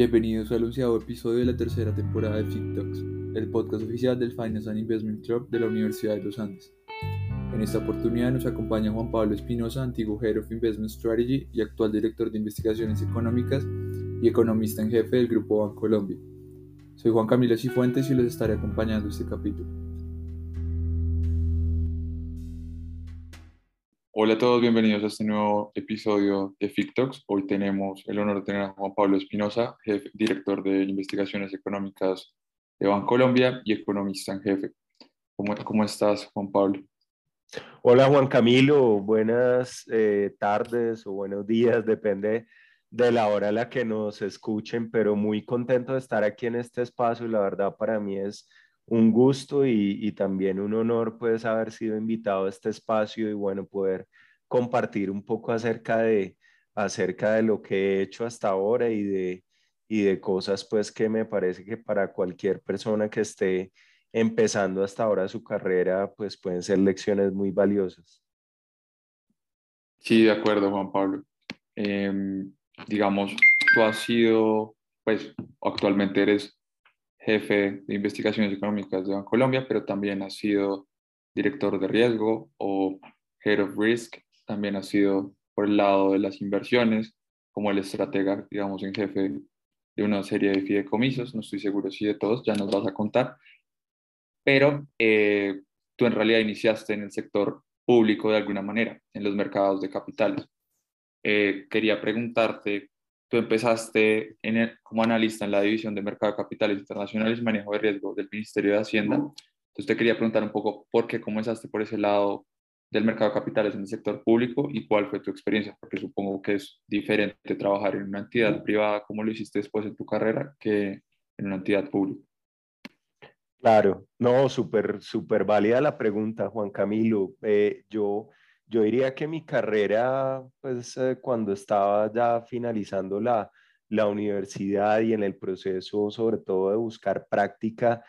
Bienvenidos al onceavo episodio de la tercera temporada de FitTalks, el podcast oficial del Finance and Investment Club de la Universidad de los Andes. En esta oportunidad nos acompaña Juan Pablo Espinosa, antiguo Head of Investment Strategy y actual director de investigaciones económicas y economista en jefe del Grupo Bancolombia. Soy Juan Camilo Cifuentes y los estaré acompañando este capítulo. Hola a todos, bienvenidos a este nuevo episodio de FICTOX. Hoy tenemos el honor de tener a Juan Pablo Espinosa, director de investigaciones económicas de Bancolombia y economista en jefe. ¿Cómo, cómo estás, Juan Pablo? Hola, Juan Camilo. Buenas eh, tardes o buenos días, depende de la hora a la que nos escuchen, pero muy contento de estar aquí en este espacio y la verdad para mí es un gusto y, también un honor pues haber sido invitado a este espacio y bueno, poder compartir un poco acerca de, acerca de lo que he hecho hasta ahora y de, y de cosas pues que me parece que para cualquier persona que esté empezando hasta ahora su carrera pues pueden ser lecciones muy valiosas. Sí, de acuerdo Juan Pablo. Em, digamos, tú has sido, pues actualmente eres jefe de investigaciones económicas de Colombia, pero también ha sido director de riesgo o head of risk, también ha sido por el lado de las inversiones, como el estratega, digamos, en jefe de una serie de fideicomisos, no estoy seguro si de todos, ya nos vas a contar, pero eh, tú en realidad iniciaste en el sector público de alguna manera, en los mercados de capitales. Eh, quería preguntarte Tú empezaste en como analista en la División de Mercado de Capitales Internacionales y Manejo de Riesgo del Ministerio de Hacienda. Entonces te quería preguntar un poco por qué comenzaste por ese lado del mercado de capitales en el sector público y cuál fue tu experiencia, porque supongo que es diferente trabajar en una entidad privada como lo hiciste después de tu carrera que en una entidad pública. Claro, no, súper, súper válida la pregunta, Juan Camilo. Eh, yo yo diría que mi carrera, pues eh, cuando estaba ya finalizando la, la universidad y en el proceso sobre todo de buscar práctica,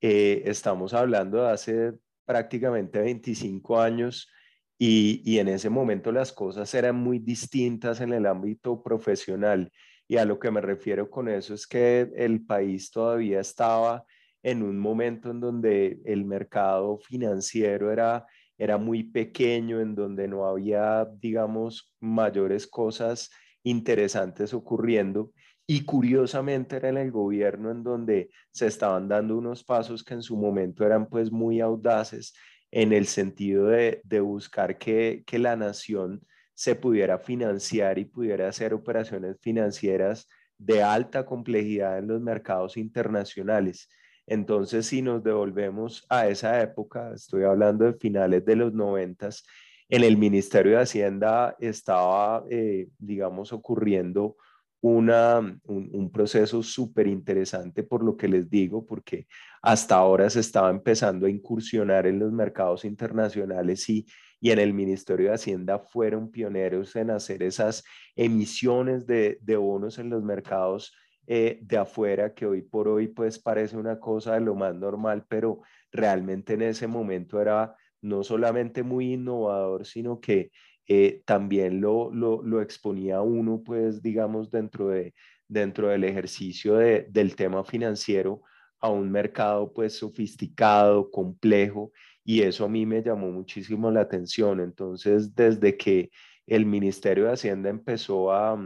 eh, estamos hablando de hace prácticamente 25 años y, y, en ese momento las cosas eran muy distintas en el ámbito profesional. Y a lo que me refiero con eso es que el país todavía estaba en un momento en donde el mercado financiero era era muy pequeño, en donde no había, digamos, mayores cosas interesantes ocurriendo. Y curiosamente era en el gobierno en donde se estaban dando unos pasos que en su momento eran pues muy audaces en el sentido de, buscar que, que la nación se pudiera financiar y pudiera hacer operaciones financieras de alta complejidad en los mercados internacionales. Entonces, si nos devolvemos a esa época, estoy hablando de finales de los noventas, en el Ministerio de Hacienda estaba, eh, digamos, ocurriendo una, un, proceso súper interesante por lo que les digo, porque hasta ahora se estaba empezando a incursionar en los mercados internacionales y, y en el Ministerio de Hacienda fueron pioneros en hacer esas emisiones de, de bonos en los mercados eh, de afuera que hoy por hoy pues parece una cosa de lo más normal, pero realmente en ese momento era no solamente muy innovador, sino que eh, también lo, lo, lo, exponía uno pues digamos dentro, de, dentro del ejercicio de, del tema financiero a un mercado pues sofisticado, complejo y eso a mí me llamó muchísimo la atención. Entonces desde que el Ministerio de Hacienda empezó a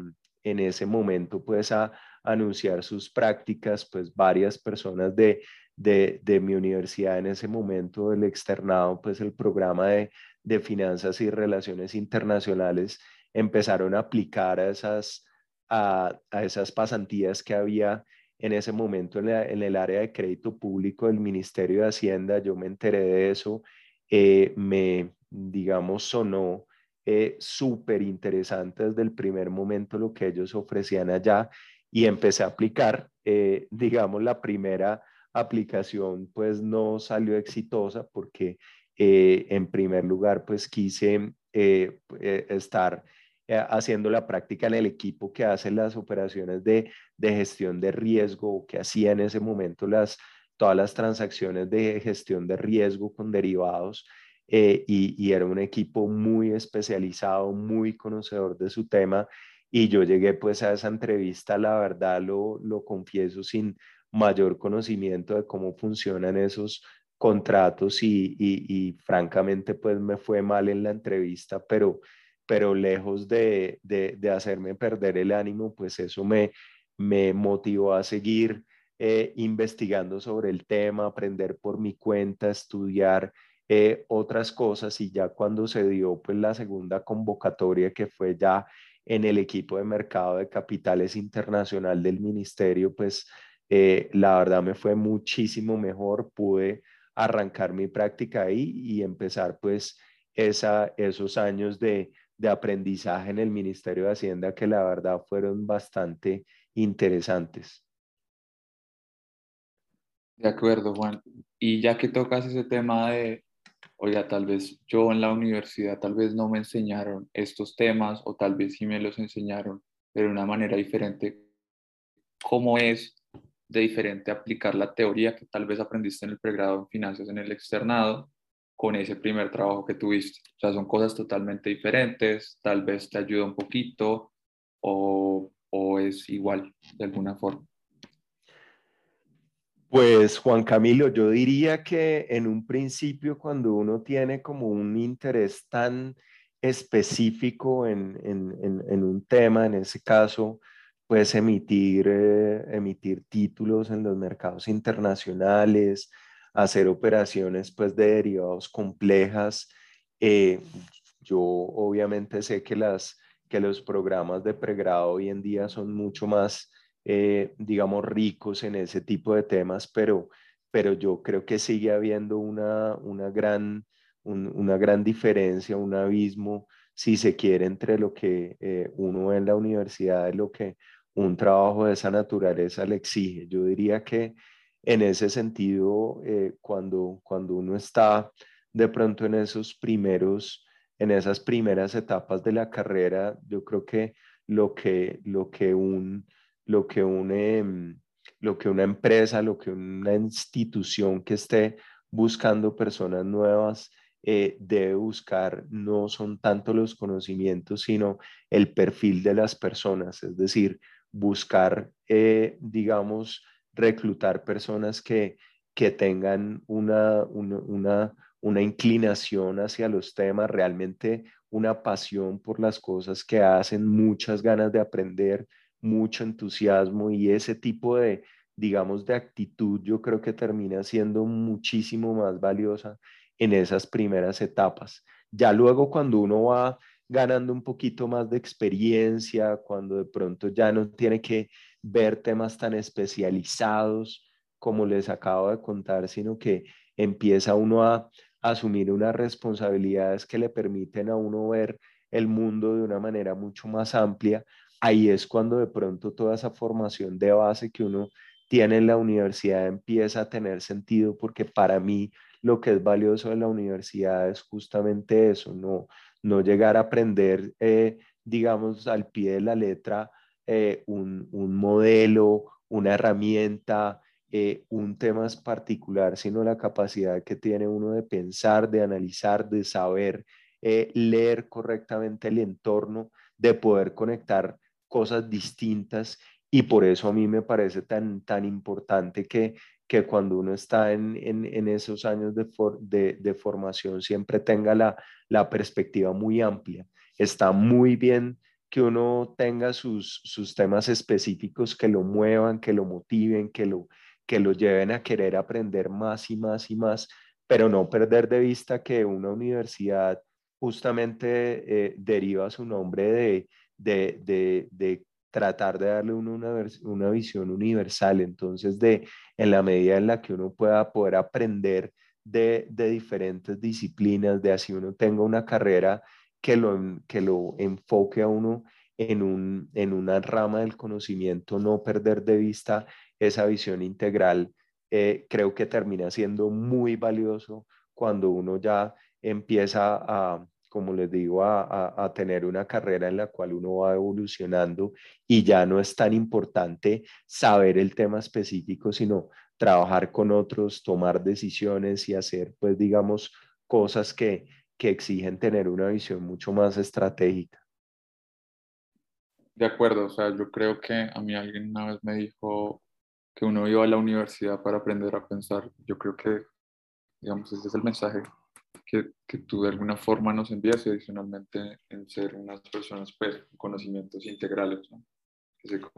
en ese momento pues a anunciar sus prácticas, pues varias personas de, de, mi universidad en ese momento, el externado, pues el programa de, de finanzas y relaciones internacionales, empezaron a aplicar a esas, a, a esas pasantías que había en ese momento en, en, el área de crédito público del Ministerio de Hacienda. Yo me enteré de eso, eh, me, digamos, sonó eh, súper interesante desde el primer momento lo que ellos ofrecían allá y empecé a aplicar. Eh, digamos, la primera aplicación pues no salió exitosa porque eh, en primer lugar pues quise eh, estar haciendo la práctica en el equipo que hace las operaciones de, de gestión de riesgo que hacía en ese momento las, todas las transacciones de gestión de riesgo con derivados y, y, era un equipo muy especializado, muy conocedor de su tema y yo llegué pues a esa entrevista, la verdad lo, lo confieso, sin mayor conocimiento de cómo funcionan esos contratos y, y, francamente pues me fue mal en la entrevista, pero, pero lejos de, de, hacerme perder el ánimo, pues eso me, me motivó a seguir eh, investigando sobre el tema, aprender por mi cuenta, estudiar eh, otras cosas y ya cuando se dio pues la segunda convocatoria que fue ya en el equipo de mercado de capitales internacional del ministerio, pues eh, la verdad me fue muchísimo mejor, pude arrancar mi práctica ahí y empezar pues esa, esos años de, de aprendizaje en el Ministerio de Hacienda que la verdad fueron bastante interesantes. De acuerdo, Juan. Y ya que tocas ese tema de, oiga, tal vez yo en la universidad tal vez no me enseñaron estos temas o tal vez sí me los enseñaron, pero de una manera diferente. ¿Cómo es de diferente aplicar la teoría que tal vez aprendiste en el pregrado en finanzas en el externado con ese primer trabajo que tuviste? O sea, son cosas totalmente diferentes, tal vez te ayuda un poquito o, o es igual de alguna forma. Pues Juan Camilo, yo diría que en un principio cuando uno tiene como un interés tan específico en, un tema, en ese caso, puedes emitir, eh, emitir títulos en los mercados internacionales, hacer operaciones pues de derivados complejas. Eh, yo obviamente sé que, las, que los programas de pregrado hoy en día son mucho más eh, digamos, ricos en ese tipo de temas, pero, pero yo creo que sigue habiendo una, una, gran, una gran diferencia, un abismo, si se quiere, entre lo que eh, uno ve en la universidad y lo que un trabajo de esa naturaleza le exige. Yo diría que en ese sentido, eh, cuando, cuando uno está de pronto en esos primeros, en esas primeras etapas de la carrera, yo creo que lo que, lo que un lo que, mm, lo que una empresa, lo que una institución que esté buscando personas nuevas eh, debe buscar no son tanto los conocimientos, sino el perfil de las personas, es decir, buscar, eh, digamos, reclutar personas que, que tengan una, una, una, inclinación hacia los temas, realmente una pasión por las cosas que hacen, muchas ganas de aprender, mucho entusiasmo y ese tipo de, digamos, de actitud yo creo que termina siendo muchísimo más valiosa en esas primeras etapas. Ya luego cuando uno va ganando un poquito más de experiencia, cuando de pronto ya no tiene que ver temas tan especializados como les acabo de contar, sino que empieza uno a, asumir unas responsabilidades que le permiten a uno ver el mundo de una manera mucho más amplia, ahí es cuando de pronto toda esa formación de base que uno tiene en la universidad empieza a tener sentido, porque para mí lo que es valioso de la universidad es justamente eso, no, no llegar a aprender, eh, digamos, al pie de la letra eh, un, modelo, una herramienta, eh, un tema particular, sino la capacidad que tiene uno de pensar, de analizar, de saber leer correctamente el entorno, de poder conectar cosas distintas y por eso a mí me parece tan, tan importante que, que cuando uno está en, en, esos años de, de, de, formación siempre tenga la, la, perspectiva muy amplia. Está muy bien que uno tenga sus, sus temas específicos que lo muevan, que lo motiven, que lo, que lo lleven a querer aprender más y más y más, pero no perder de vista que una universidad justamente eh, deriva su nombre de, de, tratar de darle una, una visión universal. Entonces, de, en la medida en la que uno pueda poder aprender de, diferentes disciplinas, de así uno tenga una carrera que lo, que lo enfoque a uno en, un, en una rama del conocimiento, no perder de vista esa visión integral, eh, creo que termina siendo muy valioso cuando uno ya empieza a, como les digo, a, tener una carrera en la cual uno va evolucionando y ya no es tan importante saber el tema específico, sino trabajar con otros, tomar decisiones y hacer, pues, digamos, cosas que, que exigen tener una visión mucho más estratégica. de acuerdo, o sea, yo creo que a mí alguien una vez me dijo que uno iba a la universidad para aprender a pensar. Yo creo que, digamos, ese es el mensaje que, que tú de alguna forma nos envías adicionalmente en ser unas personas pues con conocimientos integrales, ¿no?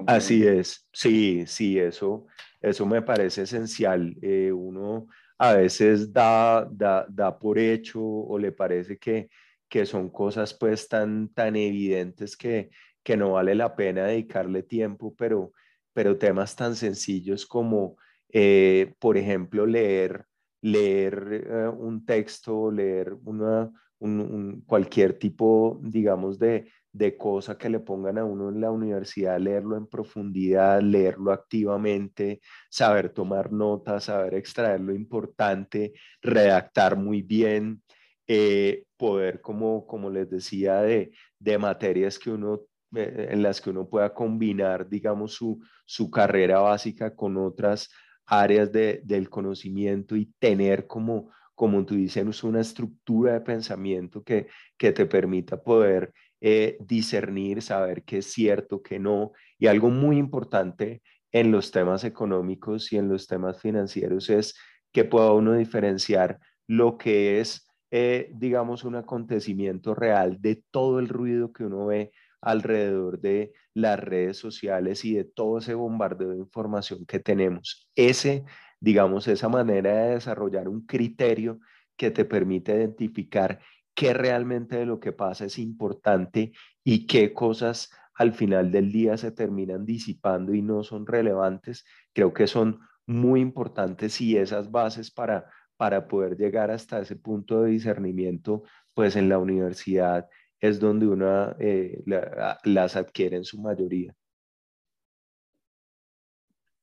Así es, sí, sí, eso, eso me parece esencial. Eh, uno a veces da, da, da, por hecho o le parece que, que son cosas pues tan, tan evidentes que, que no vale la pena dedicarle tiempo, pero, pero temas tan sencillos como, eh, por ejemplo, leer, leer eh, un texto, leer una, un, cualquier tipo, digamos, de, de cosa que le pongan a uno en la universidad, leerlo en profundidad, leerlo activamente, saber tomar notas, saber extraer lo importante, redactar muy bien, eh, poder, como, como les decía, de, de materias que uno, eh, en las que uno pueda combinar, digamos, su, su carrera básica con otras áreas de, del conocimiento y tener como, como tú dices, una estructura de pensamiento que, que te permita poder eh, discernir, saber qué es cierto, qué no. Y algo muy importante en los temas económicos y en los temas financieros es que pueda uno diferenciar lo que es, eh, digamos, un acontecimiento real de todo el ruido que uno ve alrededor de las redes sociales y de todo ese bombardeo de información que tenemos. Ese, digamos, esa manera de desarrollar un criterio que te permite identificar qué realmente de lo que pasa es importante y qué cosas al final del día se terminan disipando y no son relevantes, creo que son muy importantes y esas bases para, para poder llegar hasta ese punto de discernimiento, pues en la universidad es donde uno eh, las adquiere en su mayoría.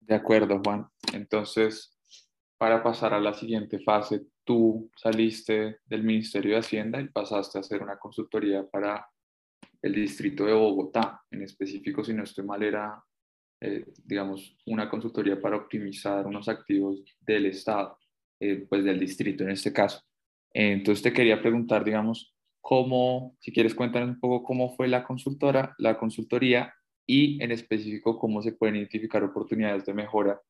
De acuerdo, Juan. Entonces, para pasar a la siguiente fase, tú saliste del Ministerio de Hacienda y pasaste a hacer una consultoría para el distrito de Bogotá. En específico, si no estoy mal, era, eh, digamos, una consultoría para optimizar unos activos del Estado, eh, pues del distrito en este caso. entonces te quería preguntar, digamos, cómo, si quieres cuéntanos un poco cómo fue la consultora, la consultoría y en específico cómo se pueden identificar oportunidades de mejora,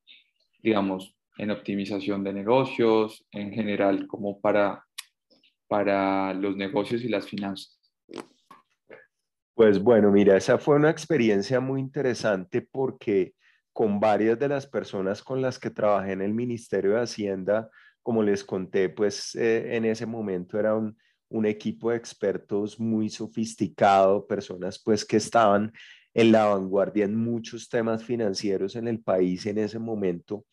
digamos, en optimización de negocios, en general, como para, para los negocios y las finanzas? Pues bueno, mira, esa fue una experiencia muy interesante porque con varias de las personas con las que trabajé en el Ministerio de Hacienda, como les conté, pues eh, en ese momento era un, un equipo de expertos muy sofisticado, personas pues que estaban en la vanguardia en muchos temas financieros en el país en ese momento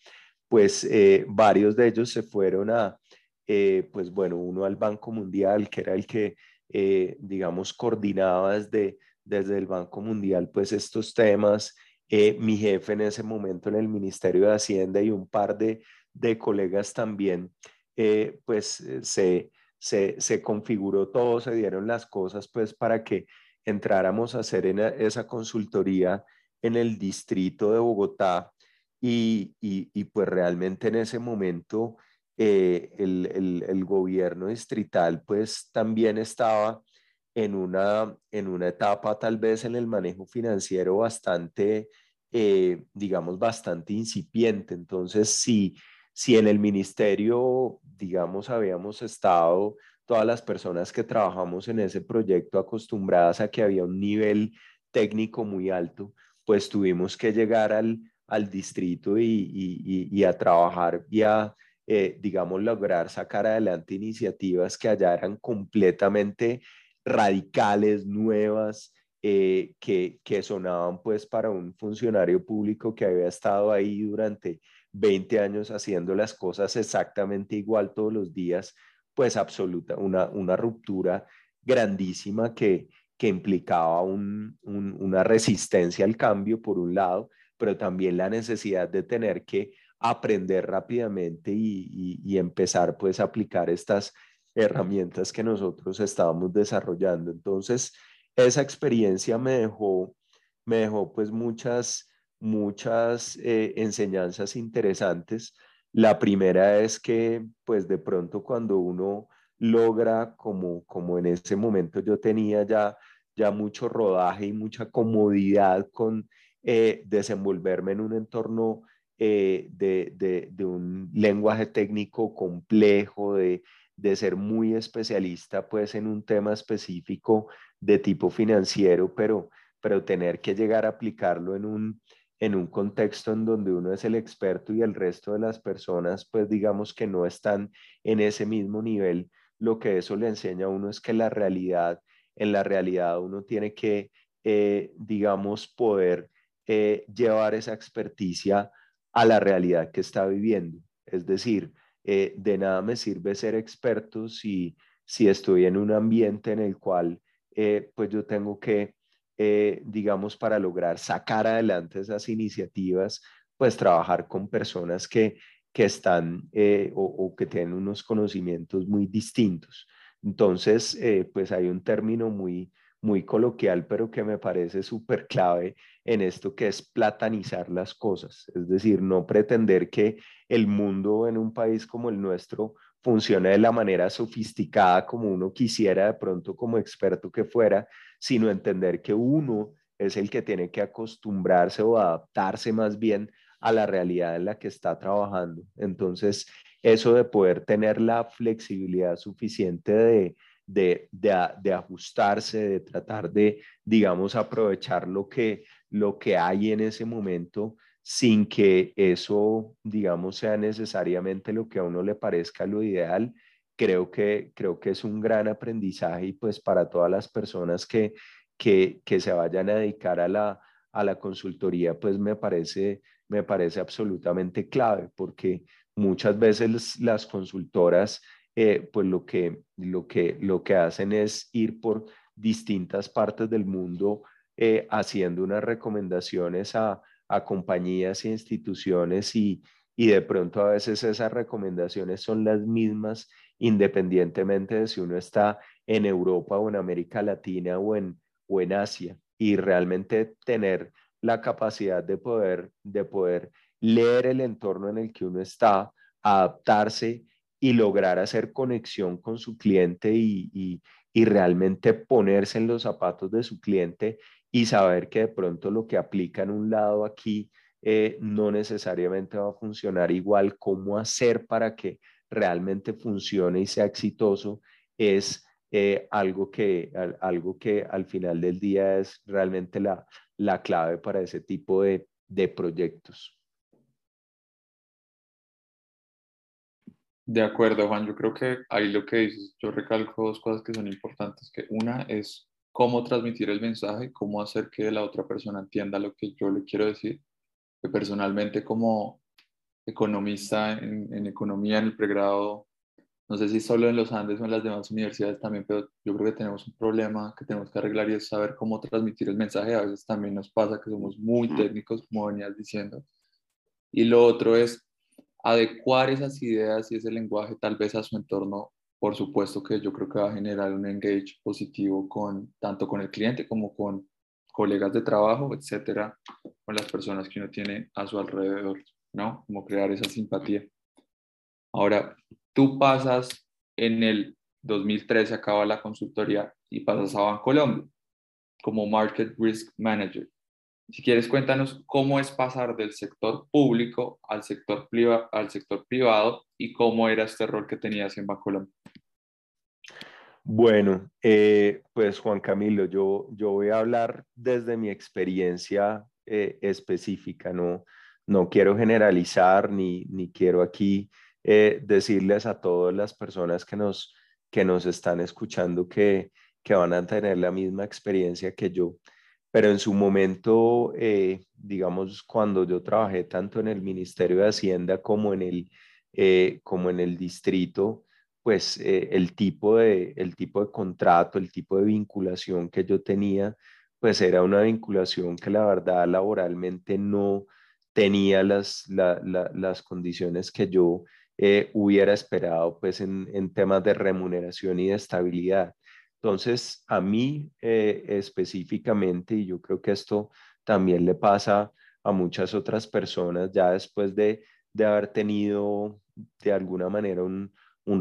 pues eh, varios de ellos se fueron a, eh, pues bueno, uno al Banco Mundial, que era el que, eh, digamos, coordinaba desde, desde el Banco Mundial, pues estos temas. mi jefe en ese momento en el Ministerio de Hacienda y un par de, de colegas también, pues se, se, configuró todo, se dieron las cosas, pues para que entráramos a hacer esa consultoría en el distrito de Bogotá y, y, pues realmente en ese momento eh, el, gobierno distrital pues también estaba en una, en una etapa tal vez en el manejo financiero bastante, eh, digamos, bastante incipiente. Entonces, si, si en el ministerio, digamos, habíamos estado todas las personas que trabajamos en ese proyecto acostumbradas a que había un nivel técnico muy alto, pues tuvimos que llegar al, al distrito y, a trabajar y a, eh, digamos, lograr sacar adelante iniciativas que allá eran completamente radicales, nuevas, eh, que, que sonaban pues para un funcionario público que había estado ahí durante 20 años haciendo las cosas exactamente igual todos los días, pues absoluta, una, una ruptura grandísima que, que implicaba una resistencia al cambio, por un lado, pero también la necesidad de tener que aprender rápidamente y, empezar pues a aplicar estas herramientas que nosotros estábamos desarrollando. Entonces, esa experiencia me dejó, me dejó pues muchas, muchas eh, enseñanzas interesantes. La primera es que pues de pronto cuando uno logra, como, como en ese momento yo tenía ya ya mucho rodaje y mucha comodidad con eh, desenvolverme en un entorno eh, de, un lenguaje técnico complejo, de, ser muy especialista pues en un tema específico de tipo financiero, pero, pero tener que llegar a aplicarlo en un, en un contexto en donde uno es el experto y el resto de las personas pues digamos que no están en ese mismo nivel, lo que eso le enseña a uno es que la realidad, en la realidad uno tiene que, eh, digamos, poder eh, llevar esa experticia a la realidad que está viviendo. Es decir, eh, de nada me sirve ser experto si, si estoy en un ambiente en el cual pues yo tengo que, eh, digamos, para lograr sacar adelante esas iniciativas, pues trabajar con personas que, que están o, o, que tienen unos conocimientos muy distintos. Entonces, pues hay un término muy, muy coloquial, pero que me parece súper clave en esto que es platanizar las cosas, es decir, no pretender que el mundo en un país como el nuestro funcione de la manera sofisticada como uno quisiera de pronto como experto que fuera, sino entender que uno es el que tiene que acostumbrarse o adaptarse más bien a la realidad en la que está trabajando. Entonces, eso de poder tener la flexibilidad suficiente de, de, de, ajustarse, de tratar de, digamos, aprovechar lo que, lo que hay en ese momento sin que eso, digamos, sea necesariamente lo que a uno le parezca lo ideal. Creo que, creo que es un gran aprendizaje y pues para todas las personas que, que, que se vayan a dedicar a la, a la consultoría, pues me parece, me parece absolutamente clave porque muchas veces las consultoras eh, pues lo que, lo, que, lo que hacen es ir por distintas partes del mundo eh, haciendo unas recomendaciones a, a compañías e instituciones y, y de pronto a veces esas recomendaciones son las mismas independientemente de si uno está en Europa o en América Latina o en, o en Asia. Y realmente tener la capacidad de poder, de poder leer el entorno en el que uno está, adaptarse y lograr hacer conexión con su cliente y, realmente ponerse en los zapatos de su cliente y saber que de pronto lo que aplica en un lado aquí eh, no necesariamente va a funcionar igual, cómo hacer para que realmente funcione y sea exitoso, es eh, algo, que, algo que al final del día es realmente la, la clave para ese tipo de, de proyectos. De acuerdo, Juan. Yo creo que ahí lo que dices, yo recalco dos cosas que son importantes, que una es cómo transmitir el mensaje, cómo hacer que la otra persona entienda lo que yo le quiero decir. Que personalmente como economista en, economía en el pregrado, no sé si solo en los Andes o en las demás universidades también, pero yo creo que tenemos un problema que tenemos que arreglar y es saber cómo transmitir el mensaje. A veces también nos pasa que somos muy técnicos, como venías diciendo. Y lo otro es adecuar esas ideas y ese lenguaje tal vez a su entorno, por supuesto que yo creo que va a generar un engage positivo con tanto con el cliente como con colegas de trabajo, etcétera, con las personas que uno tiene a su alrededor, ¿no? Como crear esa simpatía. Ahora, tú pasas en el 2013, acaba la consultoría y pasas a Bancolombia como Market Risk Manager. Si quieres, cuéntanos cómo es pasar del sector público al sector, al sector privado y cómo era este rol que tenías en Bancolombia. Bueno, eh, pues Juan Camilo, yo, yo voy a hablar desde mi experiencia eh, específica, no, no quiero generalizar ni, ni quiero aquí eh, decirles a todas las personas que nos, que nos están escuchando que, que van a tener la misma experiencia que yo. Pero en su momento, digamos, cuando yo trabajé tanto en el Ministerio de Hacienda como en el, como en el distrito, pues eh, el, tipo de, el tipo de contrato, el tipo de vinculación que yo tenía, pues era una vinculación que la verdad laboralmente no tenía las, las condiciones que yo hubiera esperado pues en, en temas de remuneración y de estabilidad. Entonces, a mí eh, específicamente, y yo creo que esto también le pasa a muchas otras personas, ya después de, haber tenido de alguna manera un,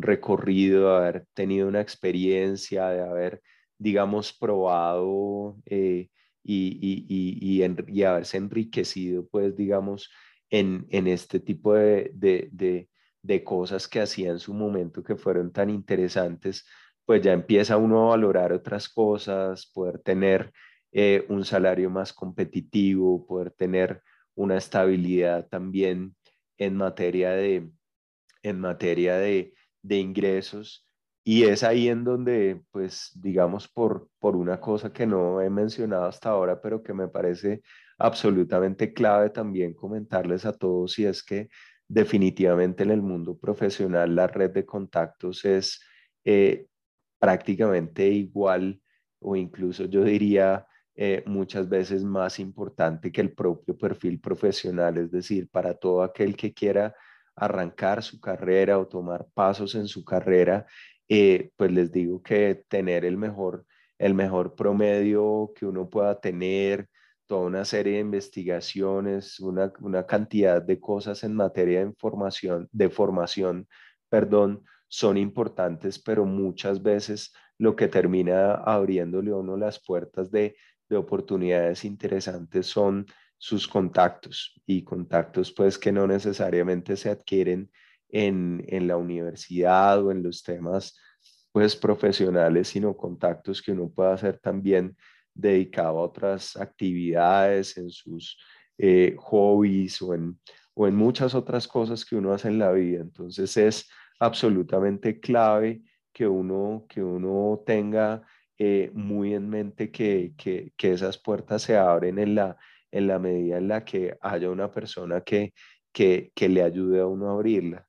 recorrido, de haber tenido una experiencia, de haber digamos, probado y, y, y, haberse enriquecido, pues, digamos, en, en este tipo de, de, de, cosas que hacía en su momento que fueron tan interesantes, pues ya empieza uno a valorar otras cosas, poder tener eh, un salario más competitivo, poder tener una estabilidad también en materia de, en materia de, de ingresos. Y es ahí en donde, pues, digamos, por, por una cosa que no he mencionado hasta ahora, pero que me parece absolutamente clave también comentarles a todos, y es que definitivamente en el mundo profesional la red de contactos es eh, prácticamente igual o incluso yo diría eh, muchas veces más importante que el propio perfil profesional, es decir, para todo aquel que quiera arrancar su carrera o tomar pasos en su carrera, eh, pues les digo que tener el mejor, el mejor promedio que uno pueda tener, toda una serie de investigaciones, una, una cantidad de cosas en materia de información, de formación, perdón, son importantes, pero muchas veces lo que termina abriéndole a uno las puertas de, de oportunidades interesantes son sus contactos y contactos pues que no necesariamente se adquieren en, en la universidad o en los temas pues profesionales, sino contactos que uno puede hacer también dedicado a otras actividades, en sus eh, hobbies o en, o en muchas otras cosas que uno hace en la vida. Entonces es absolutamente clave que uno, que uno tenga eh, muy en mente que, que, que, esas puertas se abren en la, en la medida en la que haya una persona que, que, que le ayude a uno a abrirla.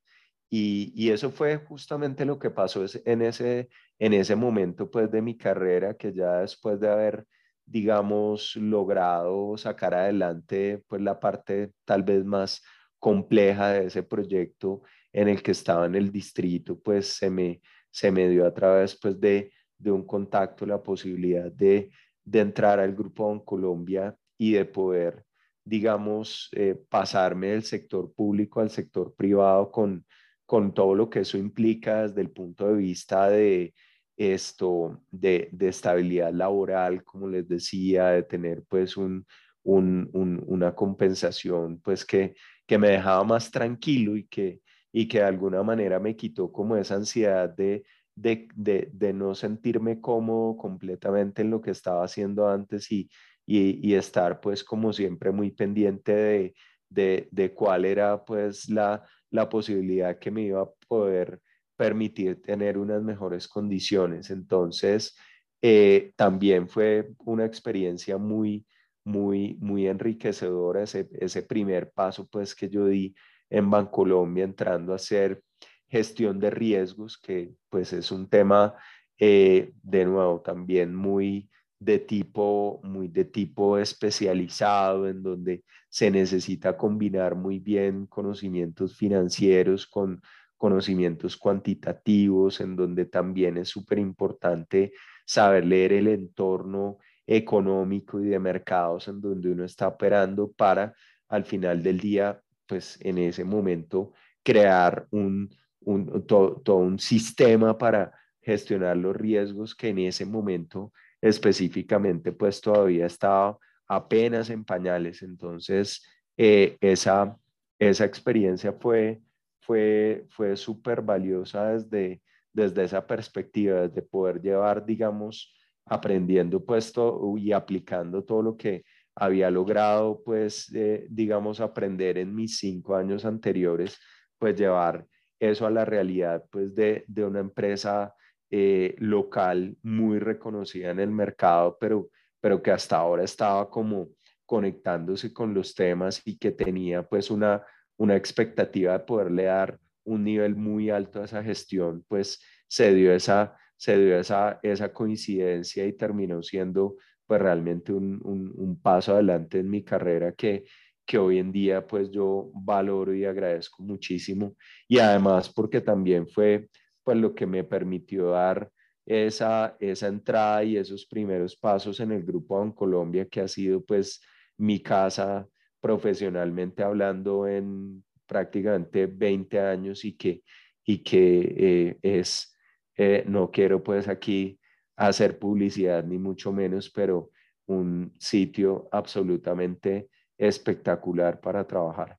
Y, y, eso fue justamente lo que pasó en ese, en ese momento pues de mi carrera, que ya después de haber digamos, logrado sacar adelante pues la parte tal vez más compleja de ese proyecto en el que estaba en el distrito, pues se me, se me dio a través pues de, de un contacto la posibilidad de, de entrar al Grupo Colombia y de poder, digamos, eh, pasarme del sector público al sector privado con, con todo lo que eso implica desde el punto de vista de esto de, de, estabilidad laboral, como les decía, de tener pues un, un, una compensación pues que, que me dejaba más tranquilo y que, y que de alguna manera me quitó como esa ansiedad de, de, de, de no sentirme cómodo completamente en lo que estaba haciendo antes y, y, estar pues como siempre muy pendiente de, de, de cuál era pues la, la posibilidad que me iba a poder permitir tener unas mejores condiciones. Entonces, eh, también fue una experiencia muy, muy, muy enriquecedora ese, ese primer paso pues que yo di en Bancolombia entrando a hacer gestión de riesgos, que pues es un tema eh, de nuevo también muy de tipo muy de tipo especializado en donde se necesita combinar muy bien conocimientos financieros con conocimientos cuantitativos, en donde también es súper importante saber leer el entorno económico y de mercados en donde uno está operando para al final del día, pues en ese momento, crear un, un todo, todo un sistema para gestionar los riesgos que en ese momento específicamente pues todavía estaba apenas en pañales. Entonces, eh, esa, esa experiencia fue fue, fue súper valiosa desde, desde esa perspectiva, desde poder llevar, digamos, aprendiendo pues y aplicando todo lo que había logrado, pues, eh, digamos, aprender en mis cinco años anteriores, pues llevar eso a la realidad, pues, de, de una empresa eh, local muy reconocida en el mercado, pero, pero que hasta ahora estaba como conectándose con los temas y que tenía pues una, una expectativa de poderle dar un nivel muy alto a esa gestión, pues se dio esa, se dio esa, esa coincidencia y terminó siendo pues realmente un, un, paso adelante en mi carrera que, que hoy en día pues yo valoro y agradezco muchísimo. Y además porque también fue pues lo que me permitió dar esa, esa entrada y esos primeros pasos en el grupo Colombia que ha sido pues mi casa profesionalmente hablando en prácticamente 20 años y que, y que eh, es, eh, no quiero pues aquí hacer publicidad ni mucho menos, pero un sitio absolutamente espectacular para trabajar.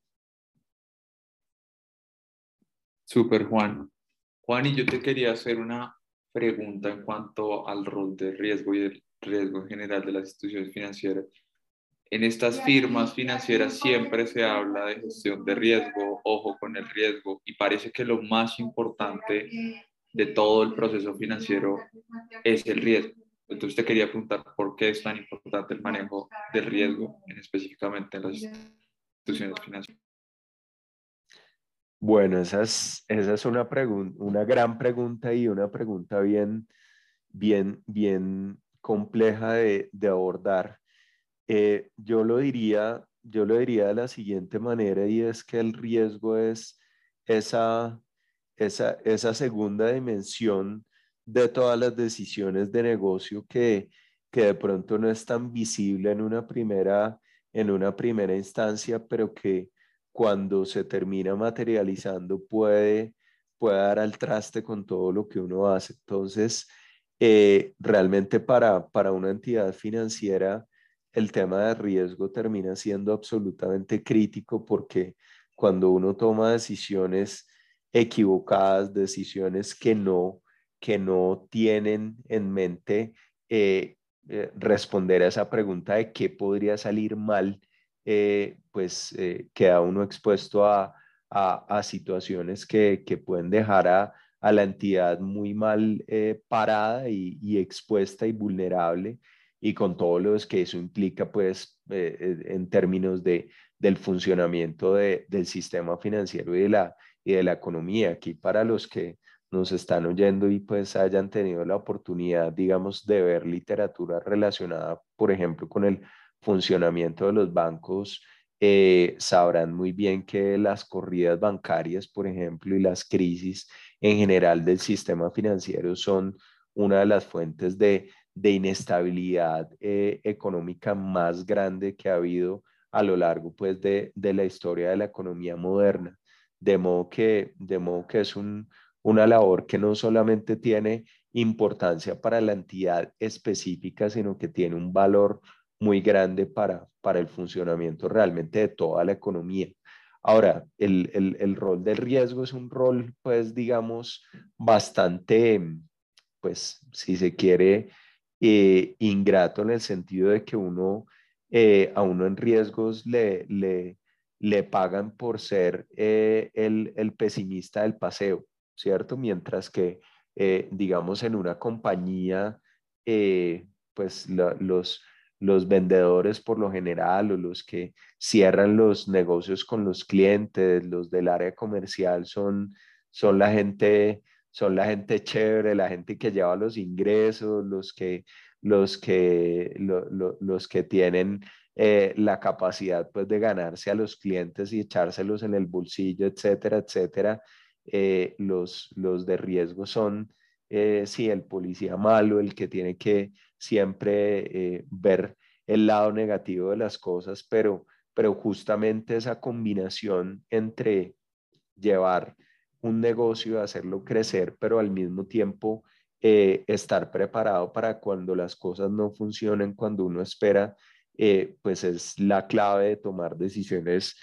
Super, Juan. Juan, y yo te quería hacer una pregunta en cuanto al rol de riesgo y el riesgo en general de las instituciones financieras. En estas firmas financieras siempre se habla de gestión de riesgo, ojo con el riesgo, y parece que lo más importante de todo el proceso financiero es el riesgo. Entonces te quería preguntar por qué es tan importante el manejo del riesgo, en específicamente en las instituciones financieras. Bueno, esa es, esa es una, una gran pregunta y una pregunta bien, bien, bien compleja de, de abordar. Eh, yo, lo diría, yo lo diría de la siguiente manera y es que el riesgo es esa, esa, esa segunda dimensión de todas las decisiones de negocio que, que de pronto no es tan visible en una primera, en una primera instancia, pero que cuando se termina materializando puede, puede dar al traste con todo lo que uno hace. Entonces, eh, realmente para, para una entidad financiera, el tema de riesgo termina siendo absolutamente crítico porque cuando uno toma decisiones equivocadas, decisiones que no, que no tienen en mente eh, eh, responder a esa pregunta de qué podría salir mal, eh, pues eh, queda uno expuesto a, a, situaciones que, que, pueden dejar a, a, la entidad muy mal eh, parada y, y, expuesta y vulnerable y con todo lo que eso implica pues en términos de, del funcionamiento de, del sistema financiero y de, la, y de la economía. Aquí para los que nos están oyendo y pues hayan tenido la oportunidad, digamos, de ver literatura relacionada, por ejemplo, con el funcionamiento de los bancos, eh, sabrán muy bien que las corridas bancarias, por ejemplo, y las crisis en general del sistema financiero son una de las fuentes de, de inestabilidad eh, económica más grande que ha habido a lo largo pues, de, de, la historia de la economía moderna. De modo que, de modo que es un, una labor que no solamente tiene importancia para la entidad específica, sino que tiene un valor muy grande para, para el funcionamiento realmente de toda la economía. Ahora, el, el, el, rol del riesgo es un rol, pues, digamos, bastante, pues, si se quiere, eh, ingrato en el sentido de que uno, eh, a uno en riesgos le, le, le pagan por ser eh, el, el, pesimista del paseo, ¿cierto? Mientras que, digamos, en una compañía, pues, los los vendedores por lo general o los que cierran los negocios con los clientes, los del área comercial son, son la gente son la gente chévere, la gente que lleva los ingresos, los que, los que, los que tienen eh, la capacidad pues, de ganarse a los clientes y echárselos en el bolsillo, etcétera, etcétera. Eh, los, los de riesgo son, eh, sí, el policía malo, el que tiene que siempre eh, ver el lado negativo de las cosas, pero, pero justamente esa combinación entre llevar un negocio, hacerlo crecer, pero al mismo tiempo eh, estar preparado para cuando las cosas no funcionen, cuando uno espera, eh, pues es la clave de tomar decisiones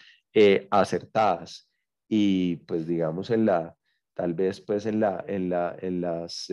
acertadas. Y pues digamos en la, tal vez pues en, la, en, la, en las,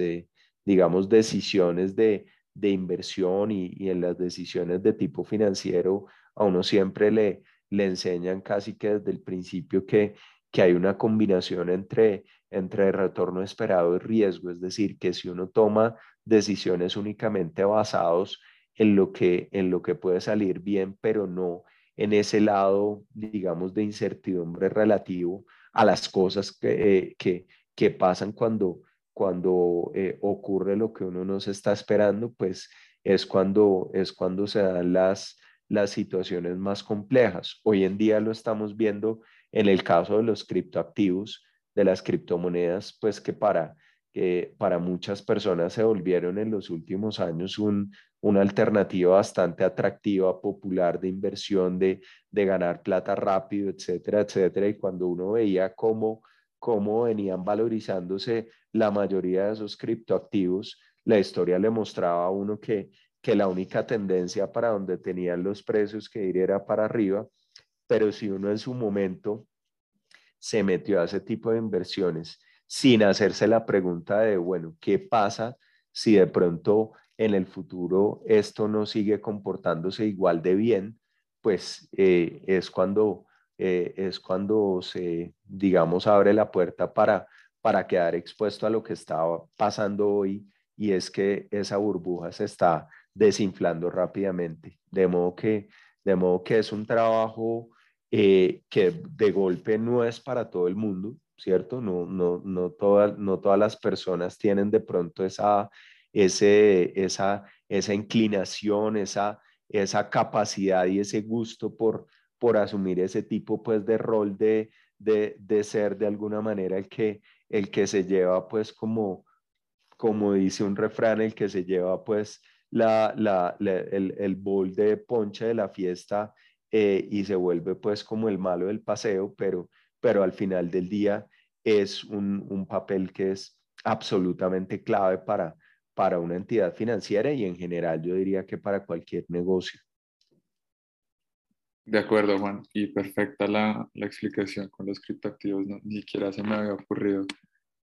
digamos, decisiones de de inversión y, en las decisiones de tipo financiero, a uno siempre le, le enseñan casi que desde el principio que, que hay una combinación entre, entre retorno esperado y riesgo, es decir, que si uno toma decisiones únicamente basados en lo que, en lo que puede salir bien, pero no en ese lado, digamos, de incertidumbre relativo a las cosas que, eh, que, que pasan cuando, cuando eh, ocurre lo que uno no se está esperando, pues es cuando, es cuando se dan las, las situaciones más complejas. Hoy en día lo estamos viendo en el caso de los criptoactivos, de las criptomonedas, pues que para, que para muchas personas se volvieron en los últimos años un, una alternativa bastante atractiva, popular de inversión, de, de ganar plata rápido, etcétera, etcétera. Y cuando uno veía cómo cómo venían valorizándose la mayoría de esos criptoactivos, la historia le mostraba a uno que, que la única tendencia para donde tenían los precios que ir era para arriba, pero si uno en su momento se metió a ese tipo de inversiones sin hacerse la pregunta de, bueno, ¿qué pasa si de pronto en el futuro esto no sigue comportándose igual de bien? Pues eh, es cuando eh, es cuando se, digamos, abre la puerta para, para quedar expuesto a lo que está pasando hoy y es que esa burbuja se está desinflando rápidamente. De modo que, de modo que es un trabajo eh, que de golpe no es para todo el mundo, ¿cierto? No, no, no, todas, no todas las personas tienen de pronto esa, ese, esa, esa inclinación, esa, esa capacidad y ese gusto por, por asumir ese tipo pues de rol de, de, de, ser de alguna manera el que, el que se lleva pues como, como dice un refrán, el que se lleva pues la, la, el, el bol de ponche de la fiesta eh, y se vuelve pues como el malo del paseo, pero, pero al final del día es un, un papel que es absolutamente clave para, para una entidad financiera y en general yo diría que para cualquier negocio. De acuerdo, Juan. Y perfecta la, la explicación con los criptoactivos. ¿no? Ni siquiera se me había ocurrido.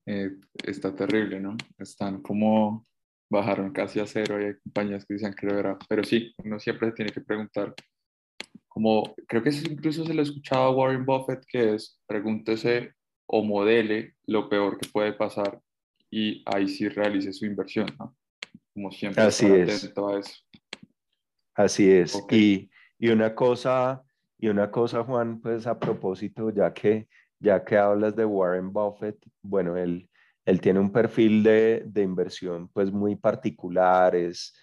Eh, está terrible, ¿no? Están como bajaron casi a cero y hay compañías que dicen que lo era. Pero sí, uno siempre tiene que preguntar. Como creo que incluso se lo he escuchado a Warren Buffett, que es pregúntese o modele lo peor que puede pasar y ahí sí realice su inversión, ¿no? Como siempre, Así es. atento a eso. Así es. Y y una cosa, y una cosa, Juan, pues a propósito, ya que, ya que hablas de Warren Buffett, bueno, él, él tiene un perfil de, de inversión pues muy particular, es,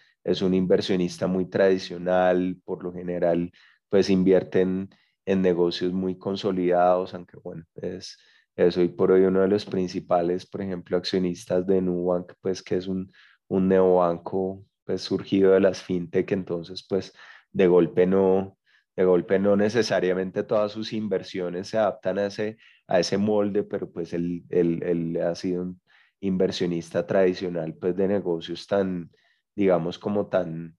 un inversionista muy tradicional, por lo general pues invierte en, en negocios muy consolidados, aunque bueno, es, es hoy por hoy uno de los principales, por ejemplo, accionistas de Nubank, pues que es un, un neobanco pues surgido de las fintech, entonces pues de golpe no, de golpe no necesariamente todas sus inversiones se adaptan a ese, a ese molde, pero pues él, él, él ha sido un inversionista tradicional pues de negocios tan, digamos, como tan,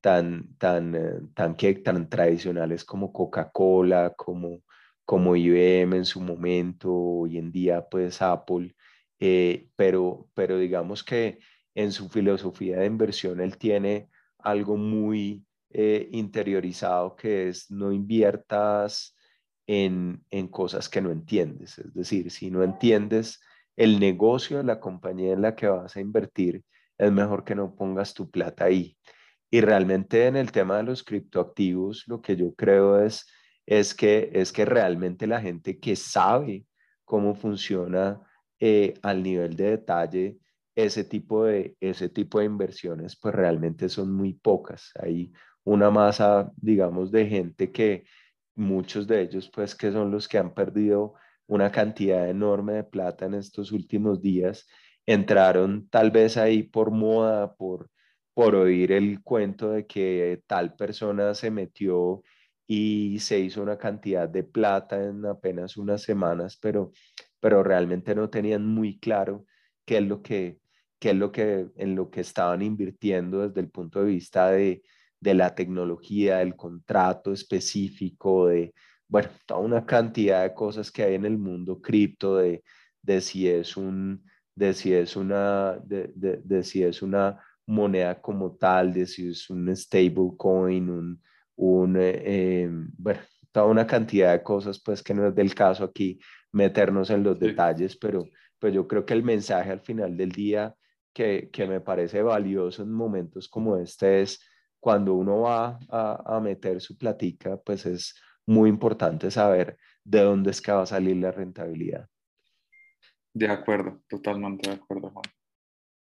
tan, tan, eh, tan, tan tradicionales como Coca-Cola, como, como IBM en su momento, hoy en día pues Apple, eh, pero, pero digamos que en su filosofía de inversión él tiene algo muy, eh, interiorizado que es no inviertas en, en cosas que no entiendes. Es decir, si no entiendes el negocio de la compañía en la que vas a invertir, es mejor que no pongas tu plata ahí. Y realmente en el tema de los criptoactivos, lo que yo creo es, es, que, es que realmente la gente que sabe cómo funciona eh, al nivel de detalle ese tipo de, ese tipo de inversiones, pues realmente son muy pocas. Hay una masa, digamos, de gente que muchos de ellos, pues, que son los que han perdido una cantidad enorme de plata en estos últimos días, entraron tal vez ahí por moda, por, por oír el cuento de que tal persona se metió y se hizo una cantidad de plata en apenas unas semanas, pero, pero realmente no tenían muy claro qué es lo que, qué es lo que, en lo que estaban invirtiendo desde el punto de vista de, de la tecnología, del contrato específico, de, bueno, toda una cantidad de cosas que hay en el mundo cripto, de, de si es un, de si es una, de, de, si es una moneda como tal, de si es un stablecoin, un, un eh, em, bueno, toda una cantidad de cosas, pues que no es del caso aquí meternos en los detalles, pero pues yo creo que el mensaje al final del día que, que me parece valioso en momentos como este es cuando uno va a, meter su platica, pues es muy importante saber de dónde es que va a salir la rentabilidad. De acuerdo, totalmente de acuerdo, Juan.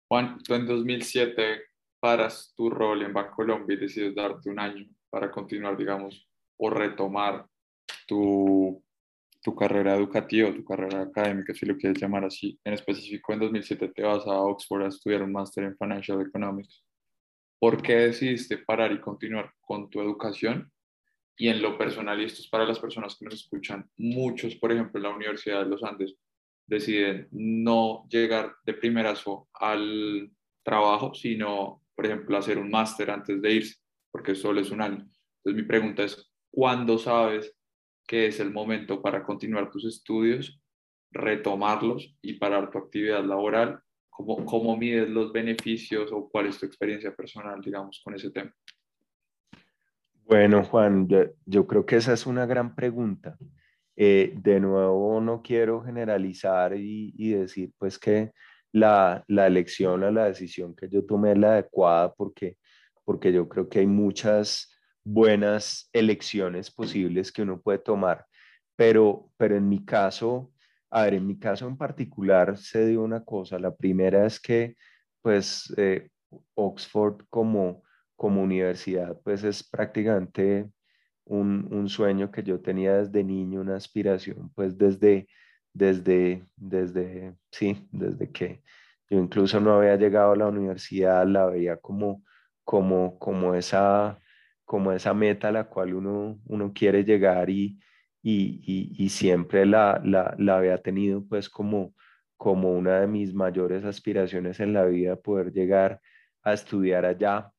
Juan, tú en 2007 paras tu rol en Bancolombia y decides darte un año para continuar, digamos, o retomar tu, tu carrera educativa, tu carrera académica, si lo quieres llamar así. En específico, en 2007 te vas a Oxford a estudiar un máster en Financial Economics. ¿Por qué decidiste parar y continuar con tu educación? Y en lo personal, y esto es para las personas que nos escuchan, muchos, por ejemplo, en la Universidad de los Andes, deciden no llegar de primerazo al trabajo, sino, por ejemplo, hacer un máster antes de irse, porque solo es un año. Entonces mi pregunta es, ¿cuándo sabes que es el momento para continuar tus estudios, retomarlos y parar tu actividad laboral? ¿Cómo, cómo mides los beneficios o cuál es tu experiencia personal, digamos, con ese tema? Bueno, Juan, yo, creo que esa es una gran pregunta. Eh, de nuevo, no quiero generalizar y, decir pues que la, la, elección o la decisión que yo tomé es la adecuada porque, porque yo creo que hay muchas buenas elecciones posibles que uno puede tomar. Pero, pero en mi caso, a ver, en mi caso en particular se dio una cosa. La primera es que pues eh, Oxford como como universidad, pues es prácticamente un, un, sueño que yo tenía desde niño, una aspiración, pues desde, desde, desde, sí, desde que yo incluso no había llegado a la universidad, la veía como, como, como, esa, como esa meta a la cual uno, uno quiere llegar y, y, siempre la, la, la, había tenido pues como, como una de mis mayores aspiraciones en la vida, poder llegar a estudiar allá.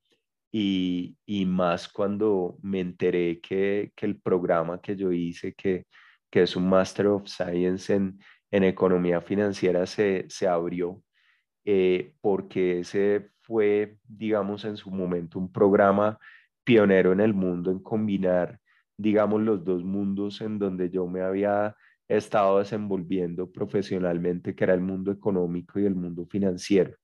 Y, y, más cuando me enteré que, que, el programa que yo hice, que, que es un Master of Science en, en Economía Financiera, se, se abrió, eh, porque ese fue, digamos, en su momento un programa pionero en el mundo en combinar, digamos, los dos mundos en donde yo me había estado desenvolviendo profesionalmente, que era el mundo económico y el mundo financiero.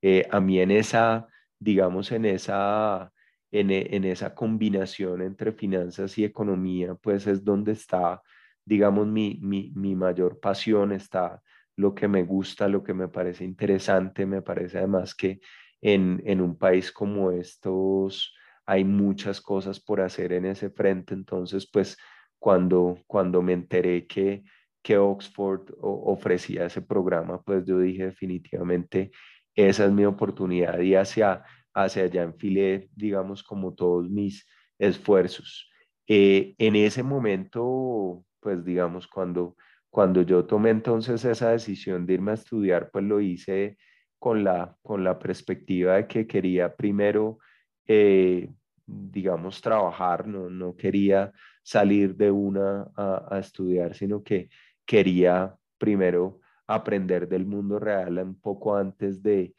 Eh, a mí en esa digamos, en esa, en, en, esa combinación entre finanzas y economía, pues es donde está, digamos, mi, mi, mi mayor pasión, está lo que me gusta, lo que me parece interesante, me parece además que en, en un país como estos hay muchas cosas por hacer en ese frente, entonces pues cuando, cuando me enteré que, que Oxford ofrecía ese programa, pues yo dije definitivamente esa es mi oportunidad y hacia, hacia allá enfilé, digamos, como todos mis esfuerzos. Eh, en ese momento, pues digamos, cuando, cuando yo tomé entonces esa decisión de irme a estudiar, pues lo hice con la, con la perspectiva de que quería primero, eh, digamos, trabajar, no, no quería salir de una a, estudiar, sino que quería primero aprender del mundo real un poco antes de,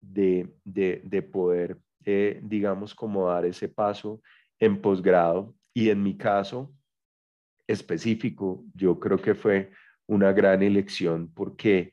de, de, poder, eh, digamos, como dar ese paso en posgrado. Y en mi caso específico, yo creo que fue una gran elección porque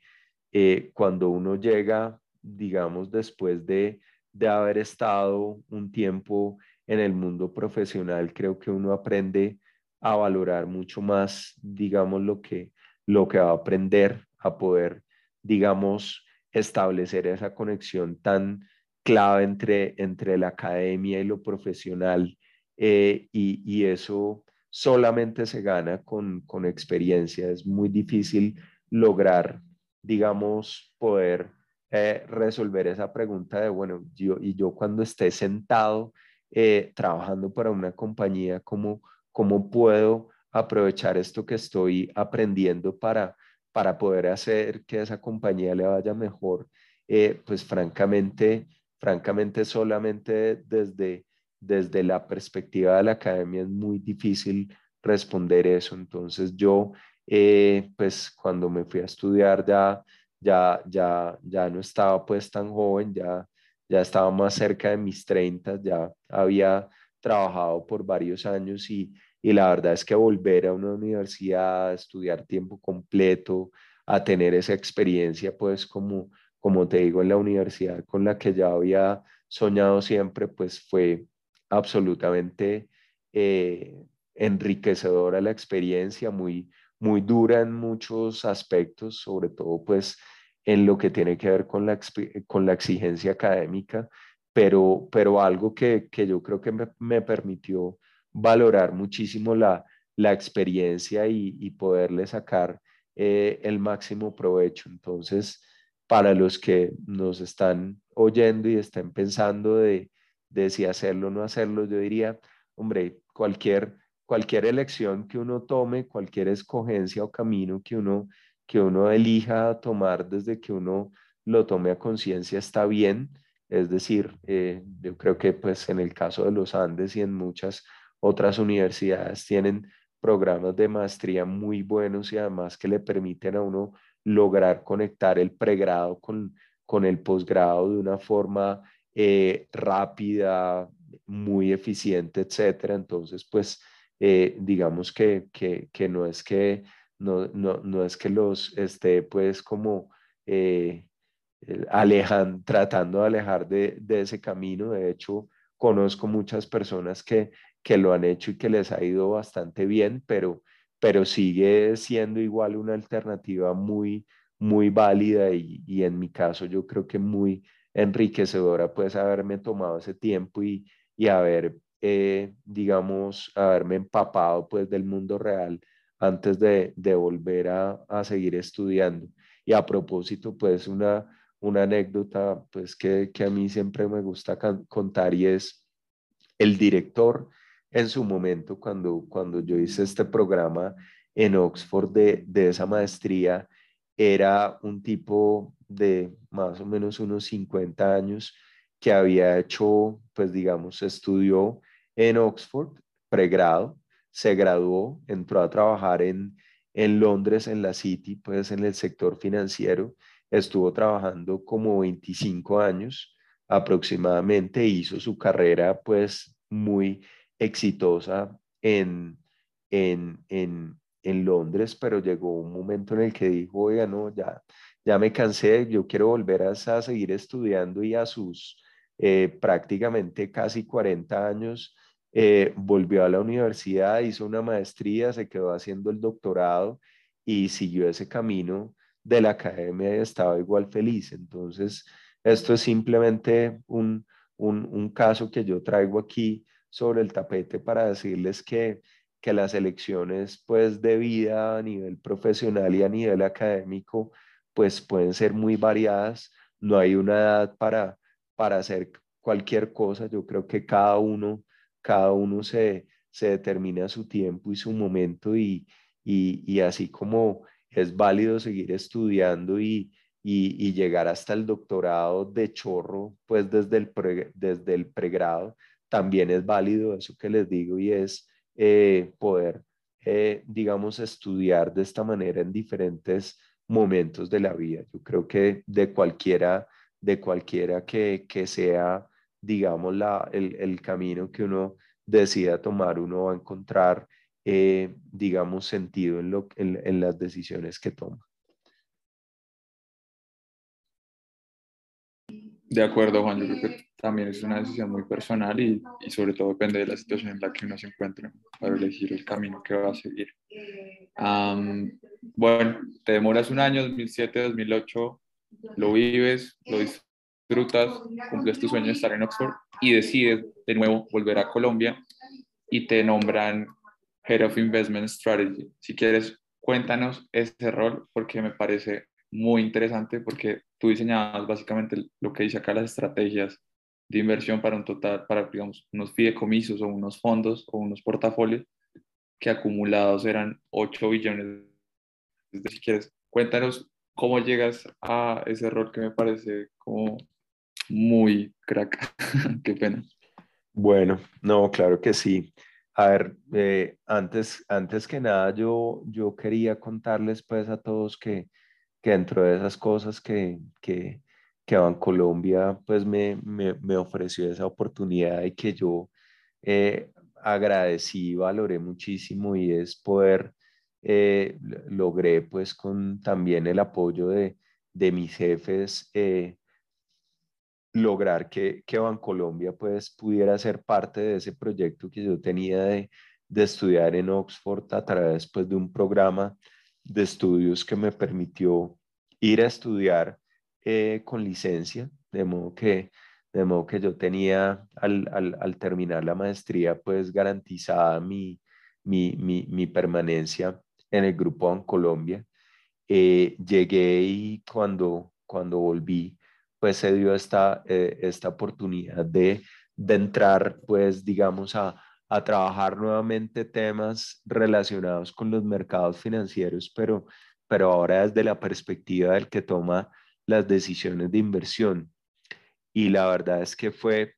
eh, cuando uno llega, digamos, después de, de haber estado un tiempo en el mundo profesional, creo que uno aprende a valorar mucho más, digamos, lo que, lo que va a aprender a poder, digamos, establecer esa conexión tan clave entre, entre la academia y lo profesional. Eh, y, y, eso solamente se gana con, con experiencia. Es muy difícil lograr, digamos, poder eh, resolver esa pregunta de, bueno, yo, y yo cuando esté sentado eh, trabajando para una compañía, ¿cómo, ¿cómo puedo aprovechar esto que estoy aprendiendo para para poder hacer que esa compañía le vaya mejor, eh, pues francamente, francamente solamente desde, desde la perspectiva de la academia es muy difícil responder eso. Entonces yo, eh, pues cuando me fui a estudiar ya, ya, ya, ya no estaba pues tan joven, ya, ya estaba más cerca de mis 30, ya había trabajado por varios años y, y la verdad es que volver a una universidad, a estudiar tiempo completo, a tener esa experiencia, pues como, como te digo, en la universidad con la que ya había soñado siempre, pues fue absolutamente eh, enriquecedora la experiencia, muy, muy dura en muchos aspectos, sobre todo pues en lo que tiene que ver con la, con la exigencia académica, pero, pero algo que, que yo creo que me, me permitió valorar muchísimo la, la experiencia y, y, poderle sacar eh, el máximo provecho. Entonces, para los que nos están oyendo y estén pensando de, de si hacerlo o no hacerlo, yo diría, hombre, cualquier, cualquier elección que uno tome, cualquier escogencia o camino que uno que uno elija tomar desde que uno lo tome a conciencia está bien. Es decir, eh, yo creo que pues en el caso de los Andes y en muchas otras universidades tienen programas de maestría muy buenos y además que le permiten a uno lograr conectar el pregrado con, con el posgrado de una forma eh, rápida, muy eficiente, etcétera. Entonces, pues, eh, digamos que, que, que, no es que no, no, no, es que los esté, pues, como eh, alejan, tratando de alejar de, de, ese camino. De hecho, conozco muchas personas que, que lo han hecho y que les ha ido bastante bien, pero, pero sigue siendo igual una alternativa muy, muy válida y, y en mi caso yo creo que muy enriquecedora pues haberme tomado ese tiempo y, y haber, eh, digamos, haberme empapado pues del mundo real antes de, de volver a, a, seguir estudiando. Y a propósito, pues una, una anécdota pues que, que a mí siempre me gusta contar y es el director en su momento cuando, cuando yo hice este programa en Oxford de, de esa maestría, era un tipo de más o menos unos 50 años que había hecho, pues digamos, estudió en Oxford, pregrado, se graduó, entró a trabajar en, en Londres, en la City, pues en el sector financiero, estuvo trabajando como 25 años aproximadamente, hizo su carrera pues muy exitosa en, en, en, en Londres, pero llegó un momento en el que dijo, oiga, no, ya, ya me cansé, yo quiero volver a, seguir estudiando y a sus eh, prácticamente casi 40 años eh, volvió a la universidad, hizo una maestría, se quedó haciendo el doctorado y siguió ese camino de la academia y estaba igual feliz. Entonces, esto es simplemente un, un, caso que yo traigo aquí sobre el tapete para decirles que que las elecciones pues de vida a nivel profesional y a nivel académico pues pueden ser muy variadas, no hay una edad para, para hacer cualquier cosa, yo creo que cada uno, cada uno se, se determina su tiempo y su momento y, y, y así como es válido seguir estudiando y, y, llegar hasta el doctorado de chorro, pues desde el, desde el pregrado, también es válido eso que les digo y es eh, poder, eh, digamos, estudiar de esta manera en diferentes momentos de la vida. Yo creo que de cualquiera, de cualquiera que, que sea, digamos, la, el, el, camino que uno decida tomar, uno va a encontrar, eh, digamos, sentido en, lo, en, en las decisiones que toma. De acuerdo, Juan. Yo creo que también es una decisión muy personal y, y, sobre todo depende de la situación en la que uno se encuentre para elegir el camino que va a seguir. bueno, te demoras un año, 2007, 2008, lo vives, lo disfrutas, cumples tu sueño de estar en Oxford y decides de nuevo volver a Colombia y te nombran Head of Investment Strategy. Si quieres, cuéntanos ese rol porque me parece muy interesante porque tú diseñabas básicamente lo que dice acá las estrategias de inversión para un total, para digamos, unos fideicomisos o unos fondos o unos portafolios que acumulados eran 8 billones. Si quieres, cuéntanos cómo llegas a ese rol que me parece como muy crack. Qué pena. Bueno, no, claro que sí. A ver, eh, antes, antes que nada, yo, yo quería contarles pues a todos que que dentro de esas cosas que, que, que Bancolombia pues me, me, me, ofreció esa oportunidad y que yo eh, agradecí valoré muchísimo y es poder, eh, logré pues con también el apoyo de, de mis jefes, eh, lograr que, que Bancolombia pues pudiera ser parte de ese proyecto que yo tenía de, de estudiar en Oxford a través pues de un programa de estudios que me permitió ir a estudiar eh, con licencia, de modo que, de modo que yo tenía al, al, al terminar la maestría pues garantizada mi, mi, mi, permanencia en el grupo en Colombia. Eh, llegué y cuando, cuando volví pues se dio esta, eh, esta oportunidad de, de entrar pues digamos a, a trabajar nuevamente temas relacionados con los mercados financieros, pero, pero ahora desde la perspectiva del que toma las decisiones de inversión. Y la verdad es que fue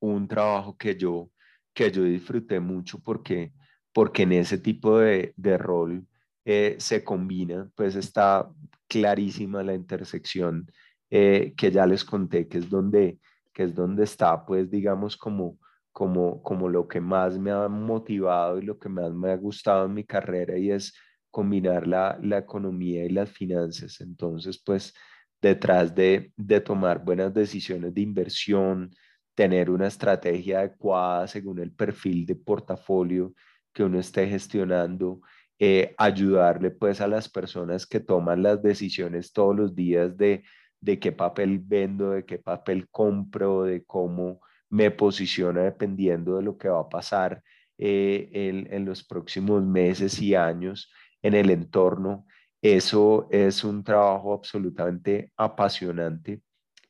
un trabajo que yo, que yo disfruté mucho porque, porque en ese tipo de, rol eh, se combina, pues está clarísima la intersección eh, que ya les conté, que es donde, que es donde está, pues digamos, como, como, como lo que más me ha motivado y lo que más me ha gustado en mi carrera y es combinar la, la economía y las finanzas. Entonces, pues detrás de, de tomar buenas decisiones de inversión, tener una estrategia adecuada según el perfil de portafolio que uno esté gestionando, eh, ayudarle pues a las personas que toman las decisiones todos los días de, de qué papel vendo, de qué papel compro, de cómo me posiciona dependiendo de lo que va a pasar eh, en, los próximos meses y años en el entorno. Eso es un trabajo absolutamente apasionante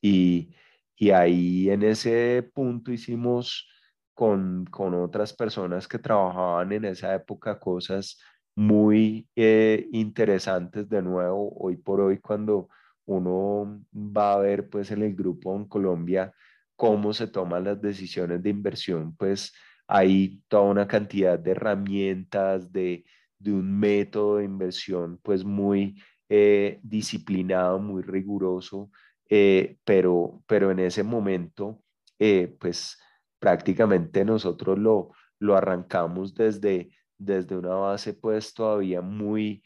y, y ahí en ese punto hicimos con, con, otras personas que trabajaban en esa época cosas muy eh, interesantes de nuevo. Hoy por hoy cuando uno va a ver pues en el grupo en Colombia cómo se toman las decisiones de inversión, pues hay toda una cantidad de herramientas, de, de un método de inversión pues muy eh, disciplinado, muy riguroso, eh, pero, pero en ese momento eh, pues prácticamente nosotros lo, lo arrancamos desde, desde una base pues todavía muy,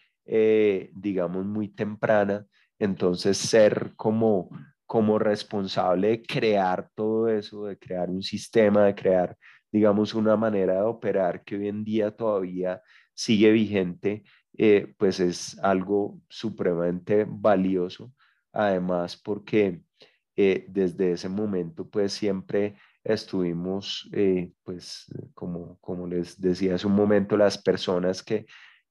digamos, muy temprana. Entonces ser como, como responsable de crear todo eso, de crear un sistema, de crear, digamos, una manera de operar que hoy en día todavía sigue vigente, eh, pues es algo supremamente valioso. Además, porque eh, desde ese momento, pues siempre estuvimos, eh, pues como, como les decía hace un momento, las personas que,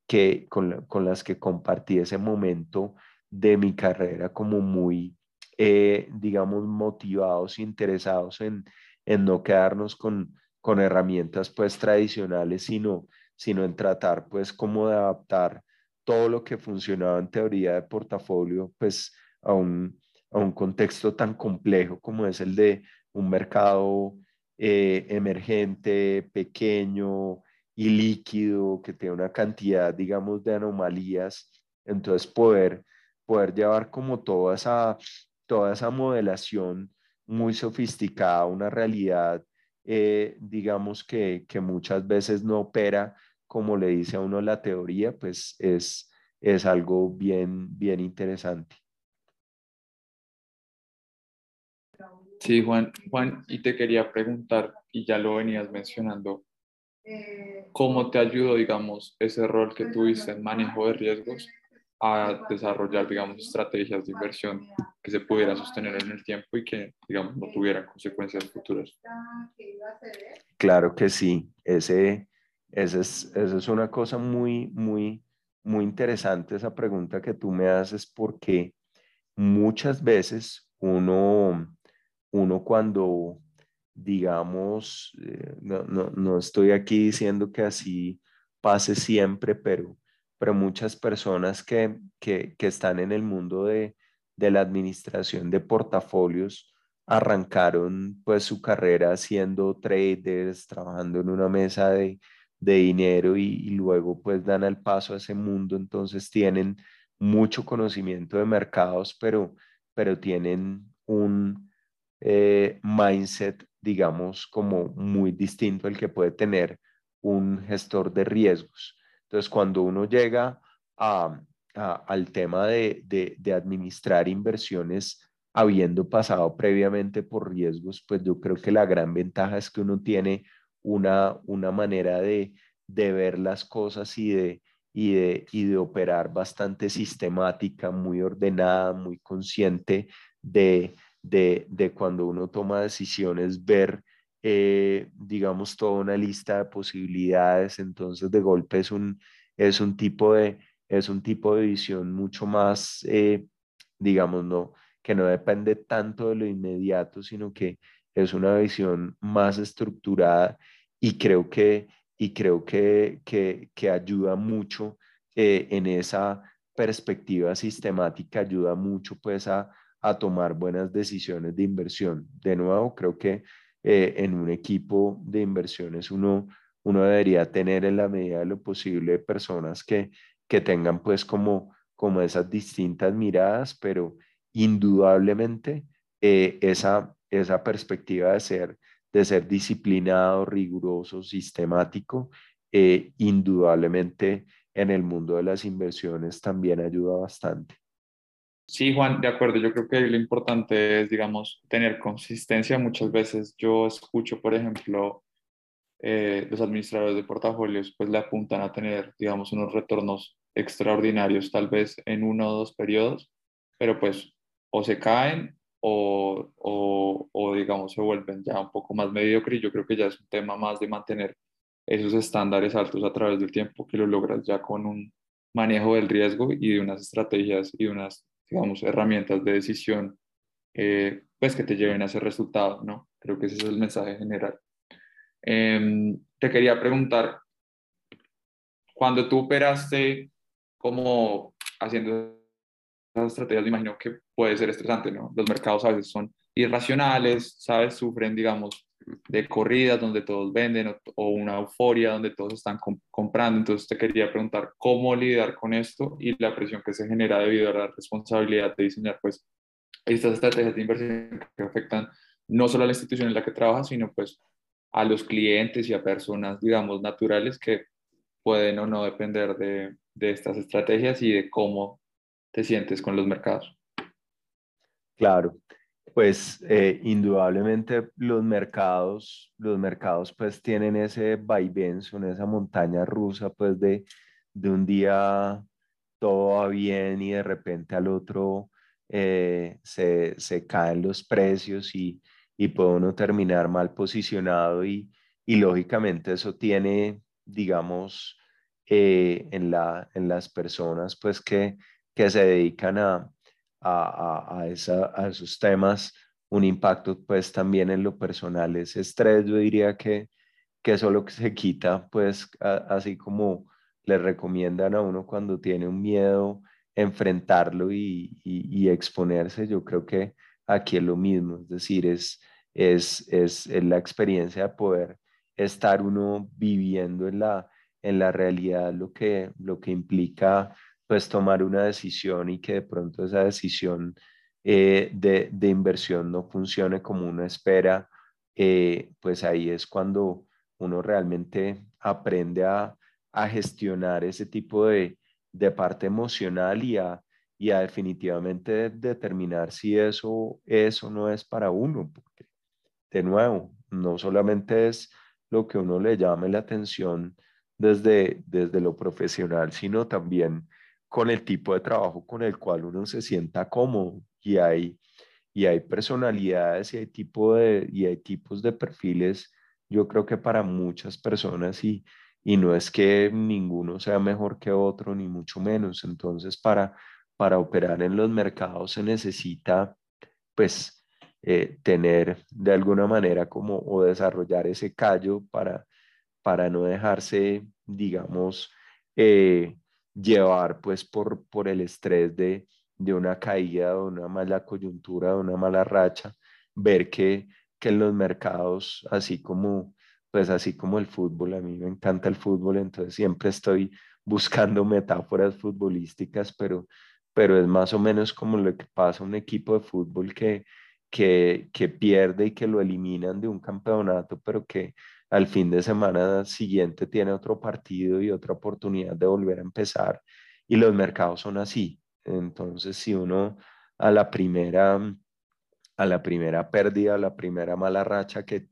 que con, con las que compartí ese momento de mi carrera como muy, digamos, motivados, interesados en, en no quedarnos con, con herramientas pues tradicionales, sino sino en tratar pues como de adaptar todo lo que funcionaba en teoría de portafolio pues a un, a un contexto tan complejo como es el de un mercado eh, emergente, pequeño y líquido, que tiene una cantidad, digamos, de anomalías. Entonces, poder, poder llevar como toda esa, toda esa modelación muy sofisticada, una realidad, eh, digamos, que, que muchas veces no opera como le dice a uno la teoría, pues es, es algo bien, bien interesante. Sí, Juan, Juan, y te quería preguntar, y ya lo venías mencionando, ¿cómo te ayudó, digamos, ese rol que tuviste en manejo de riesgos a desarrollar, digamos, estrategias de inversión que se pudieran sostener en el tiempo y que, digamos, no tuvieran consecuencias futuras? Claro que sí, ese, esa es, es una cosa muy, muy, muy interesante, esa pregunta que tú me haces, porque muchas veces uno, uno cuando, digamos, eh, no, no, no, estoy aquí diciendo que así pase siempre, pero, pero muchas personas que, que, que están en el mundo de, de la administración de portafolios arrancaron pues su carrera siendo traders, trabajando en una mesa de, de dinero y, luego pues dan el paso a ese mundo, entonces tienen mucho conocimiento de mercados, pero, pero tienen un eh, mindset, digamos, como muy distinto al que puede tener un gestor de riesgos. Entonces, cuando uno llega al tema de, administrar inversiones, habiendo pasado previamente por riesgos, pues yo creo que la gran ventaja es que uno tiene una, manera de, ver las cosas y de, operar bastante sistemática, muy ordenada, muy consciente de, de cuando uno toma decisiones, ver, eh, digamos, toda una lista de posibilidades. Entonces, de golpe es un, es un, tipo, de, es un tipo de visión mucho más, eh, digamos, no, que no depende tanto de lo inmediato, sino que es una visión más estructurada y creo que, y creo que, que, que ayuda mucho eh, en esa perspectiva sistemática ayuda mucho pues a, a tomar buenas decisiones de inversión. De nuevo, creo que eh, en un equipo de inversiones uno, uno debería tener en la medida de lo posible personas que, que tengan pues como, como esas distintas miradas, pero indudablemente eh, esa, esa perspectiva de ser, de ser disciplinado, riguroso, sistemático, eh, indudablemente en el mundo de las inversiones también ayuda bastante. Sí, Juan, de acuerdo. Yo creo que lo importante es, digamos, tener consistencia. Muchas veces yo escucho, por ejemplo, eh, los administradores de portafolios, pues le apuntan a tener, digamos, unos retornos extraordinarios, tal vez en uno o dos periodos, pero pues o se caen o, o, o digamos, se vuelven ya un poco más mediocres. Yo creo que ya es un tema más de mantener esos estándares altos a través del tiempo que lo logras ya con un manejo del riesgo y de unas estrategias y unas digamos, herramientas de decisión, eh, pues que te lleven a ese resultado, ¿no? Creo que ese es el mensaje general. Em, te quería preguntar, cuando tú operaste como haciendo esas estrategias, me imagino que puede ser estresante, ¿no? Los mercados a veces son irracionales, ¿sabes? Sufren, digamos, de corridas donde todos venden o, una euforia donde todos están comprando. Entonces te quería preguntar cómo lidiar con esto y la presión que se genera debido a la responsabilidad de diseñar pues estas estrategias de inversión que afectan no solo a la institución en la que trabajas, sino pues a los clientes y a personas, digamos, naturales que pueden o no depender de, de estas estrategias y de cómo te sientes con los mercados. Claro, pues eh, indudablemente los mercados, los mercados pues tienen ese vaivén, son esa montaña rusa pues de, de un día todo va bien y de repente al otro eh, se, se, caen los precios y, y, puede uno terminar mal posicionado y, y lógicamente eso tiene, digamos, eh, en, la, en las personas pues que, que se dedican a, a, a, a, esos temas un impacto pues también en lo personal. Ese estrés yo diría que, que eso lo que se quita pues así como le recomiendan a uno cuando tiene un miedo enfrentarlo y, y, exponerse. Yo creo que aquí es lo mismo, es decir, es, es, es, es, la experiencia de poder estar uno viviendo en la, en la realidad lo que, lo que implica pues tomar una decisión y que de pronto esa decisión eh, de, de, inversión no funcione como uno espera, eh, pues ahí es cuando uno realmente aprende a, a gestionar ese tipo de, de, parte emocional y a, y a definitivamente determinar si eso, eso no es para uno, porque de nuevo, no solamente es lo que uno le llame la atención desde, desde lo profesional, sino también con el tipo de trabajo con el cual uno se sienta cómodo y hay, y hay personalidades y hay, de, y hay tipos de perfiles, yo creo que para muchas personas y, y no es que ninguno sea mejor que otro, ni mucho menos. Entonces, para, para operar en los mercados se necesita, pues, eh, tener de alguna manera como o desarrollar ese callo para, para no dejarse, digamos, eh, llevar pues por, por el estrés de, de una caída, de una mala coyuntura, de una mala racha, ver que, que en los mercados, así como, pues así como el fútbol, a mí me encanta el fútbol, entonces siempre estoy buscando metáforas futbolísticas, pero, pero es más o menos como lo que pasa a un equipo de fútbol que, que, que pierde y que lo eliminan de un campeonato, pero que al fin de semana siguiente tiene otro partido y otra oportunidad de volver a empezar. Y los mercados son así. Entonces, si uno a la primera, a la primera pérdida, a la primera mala racha que,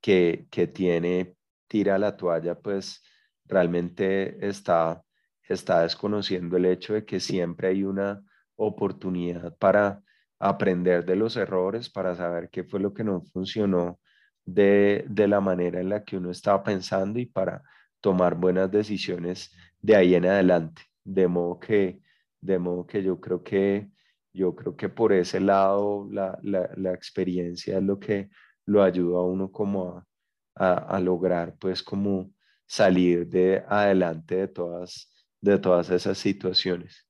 que, tiene, tira la toalla, pues realmente está, está desconociendo el hecho de que siempre hay una oportunidad para aprender de los errores, para saber qué fue lo que no funcionó de, de, la manera en la que uno está pensando y para tomar buenas decisiones de ahí en adelante. De modo que, de modo que yo creo que yo creo que por ese lado la, la, la experiencia es lo que lo ayuda a uno como a, a, a, lograr pues como salir de adelante de todas, de todas esas situaciones.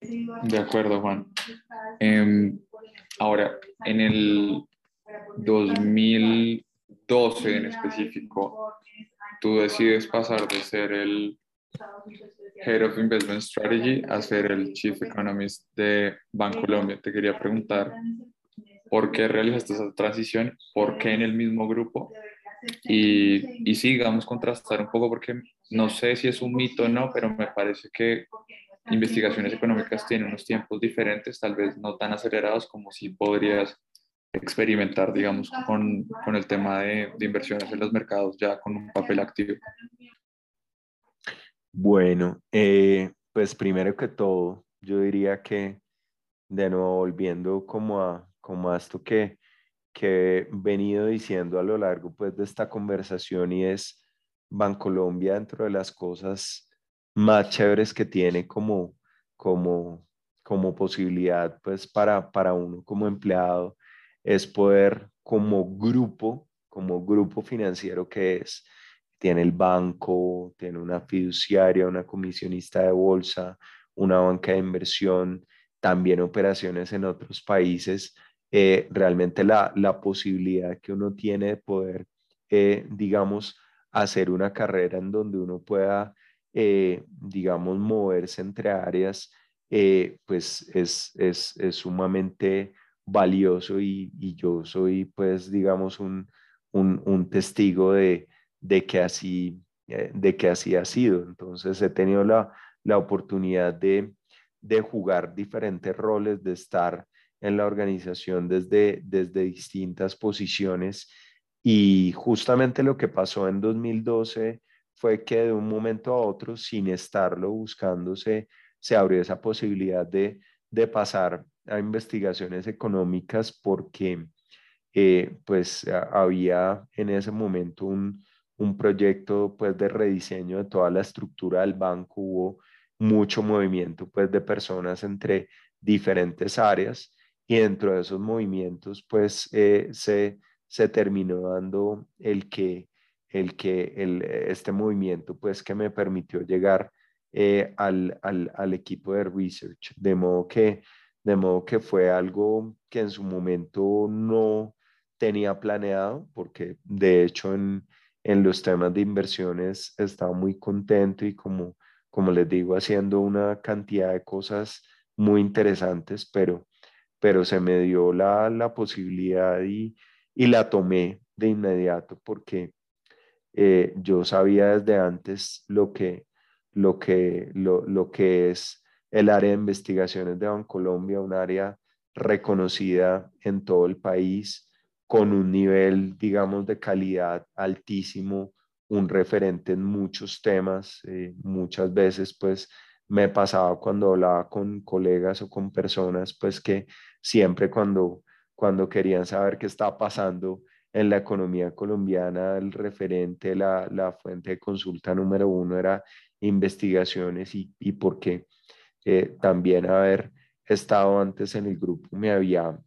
De acuerdo, Juan. Em, ahora, en el 2012 en específico, tú decides pasar de ser el Head of Investment Strategy a ser el Chief Economist de Bancolombia. Te quería preguntar por qué realizaste esa transición, por qué en el mismo grupo y, y sí, digamos, contrastar un poco porque no sé si es un mito o no, pero me parece que investigaciones económicas tienen unos tiempos diferentes, tal vez no tan acelerados como si podrías experimentar, digamos, con, con el tema de, de, inversiones en los mercados ya con un papel activo? Bueno, eh, pues primero que todo, yo diría que, de nuevo, volviendo como a, como a esto que, que he venido diciendo a lo largo pues, de esta conversación y es Bancolombia dentro de las cosas más chéveres que tiene como, como, como posibilidad pues, para, para uno como empleado es poder como grupo, como grupo financiero que es, tiene el banco, tiene una fiduciaria, una comisionista de bolsa, una banca de inversión, también operaciones en otros países, eh, realmente la, la, posibilidad que uno tiene de poder, eh, digamos, hacer una carrera en donde uno pueda, eh, digamos, moverse entre áreas, pues es, es, es sumamente valioso y, y, yo soy, pues, digamos, un, un, un testigo de, de, que así, eh, de que así ha sido. Entonces, he tenido la, la oportunidad de, de jugar diferentes roles, de estar en la organización desde, desde distintas posiciones. Y justamente lo que pasó en 2012 fue que de un momento a otro, sin estarlo buscándose, se abrió esa posibilidad de, de pasar a investigaciones económicas porque eh, pues había en ese momento un, un proyecto pues de rediseño de toda la estructura del banco, hubo mucho movimiento pues de personas entre diferentes áreas y dentro de esos movimientos pues eh, se, se terminó dando el que, el que el, este movimiento pues que me permitió llegar eh, al, al, al, equipo de research, de modo que de modo que fue algo que en su momento no tenía planeado, porque de hecho en, en los temas de inversiones estaba muy contento y como, como les digo, haciendo una cantidad de cosas muy interesantes, pero, pero se me dio la, la posibilidad y, y la tomé de inmediato porque eh, yo sabía desde antes lo que, lo que, lo, lo que es el área de investigaciones de Bancolombia, un área reconocida en todo el país, con un nivel, digamos, de calidad altísimo, un referente en muchos temas. Eh, muchas veces, pues, me pasaba cuando hablaba con colegas o con personas, pues, que siempre cuando, cuando querían saber qué estaba pasando en la economía colombiana, el referente, la, la fuente de consulta número uno era investigaciones y, y por qué. Eh, también haber estado antes en el grupo me había,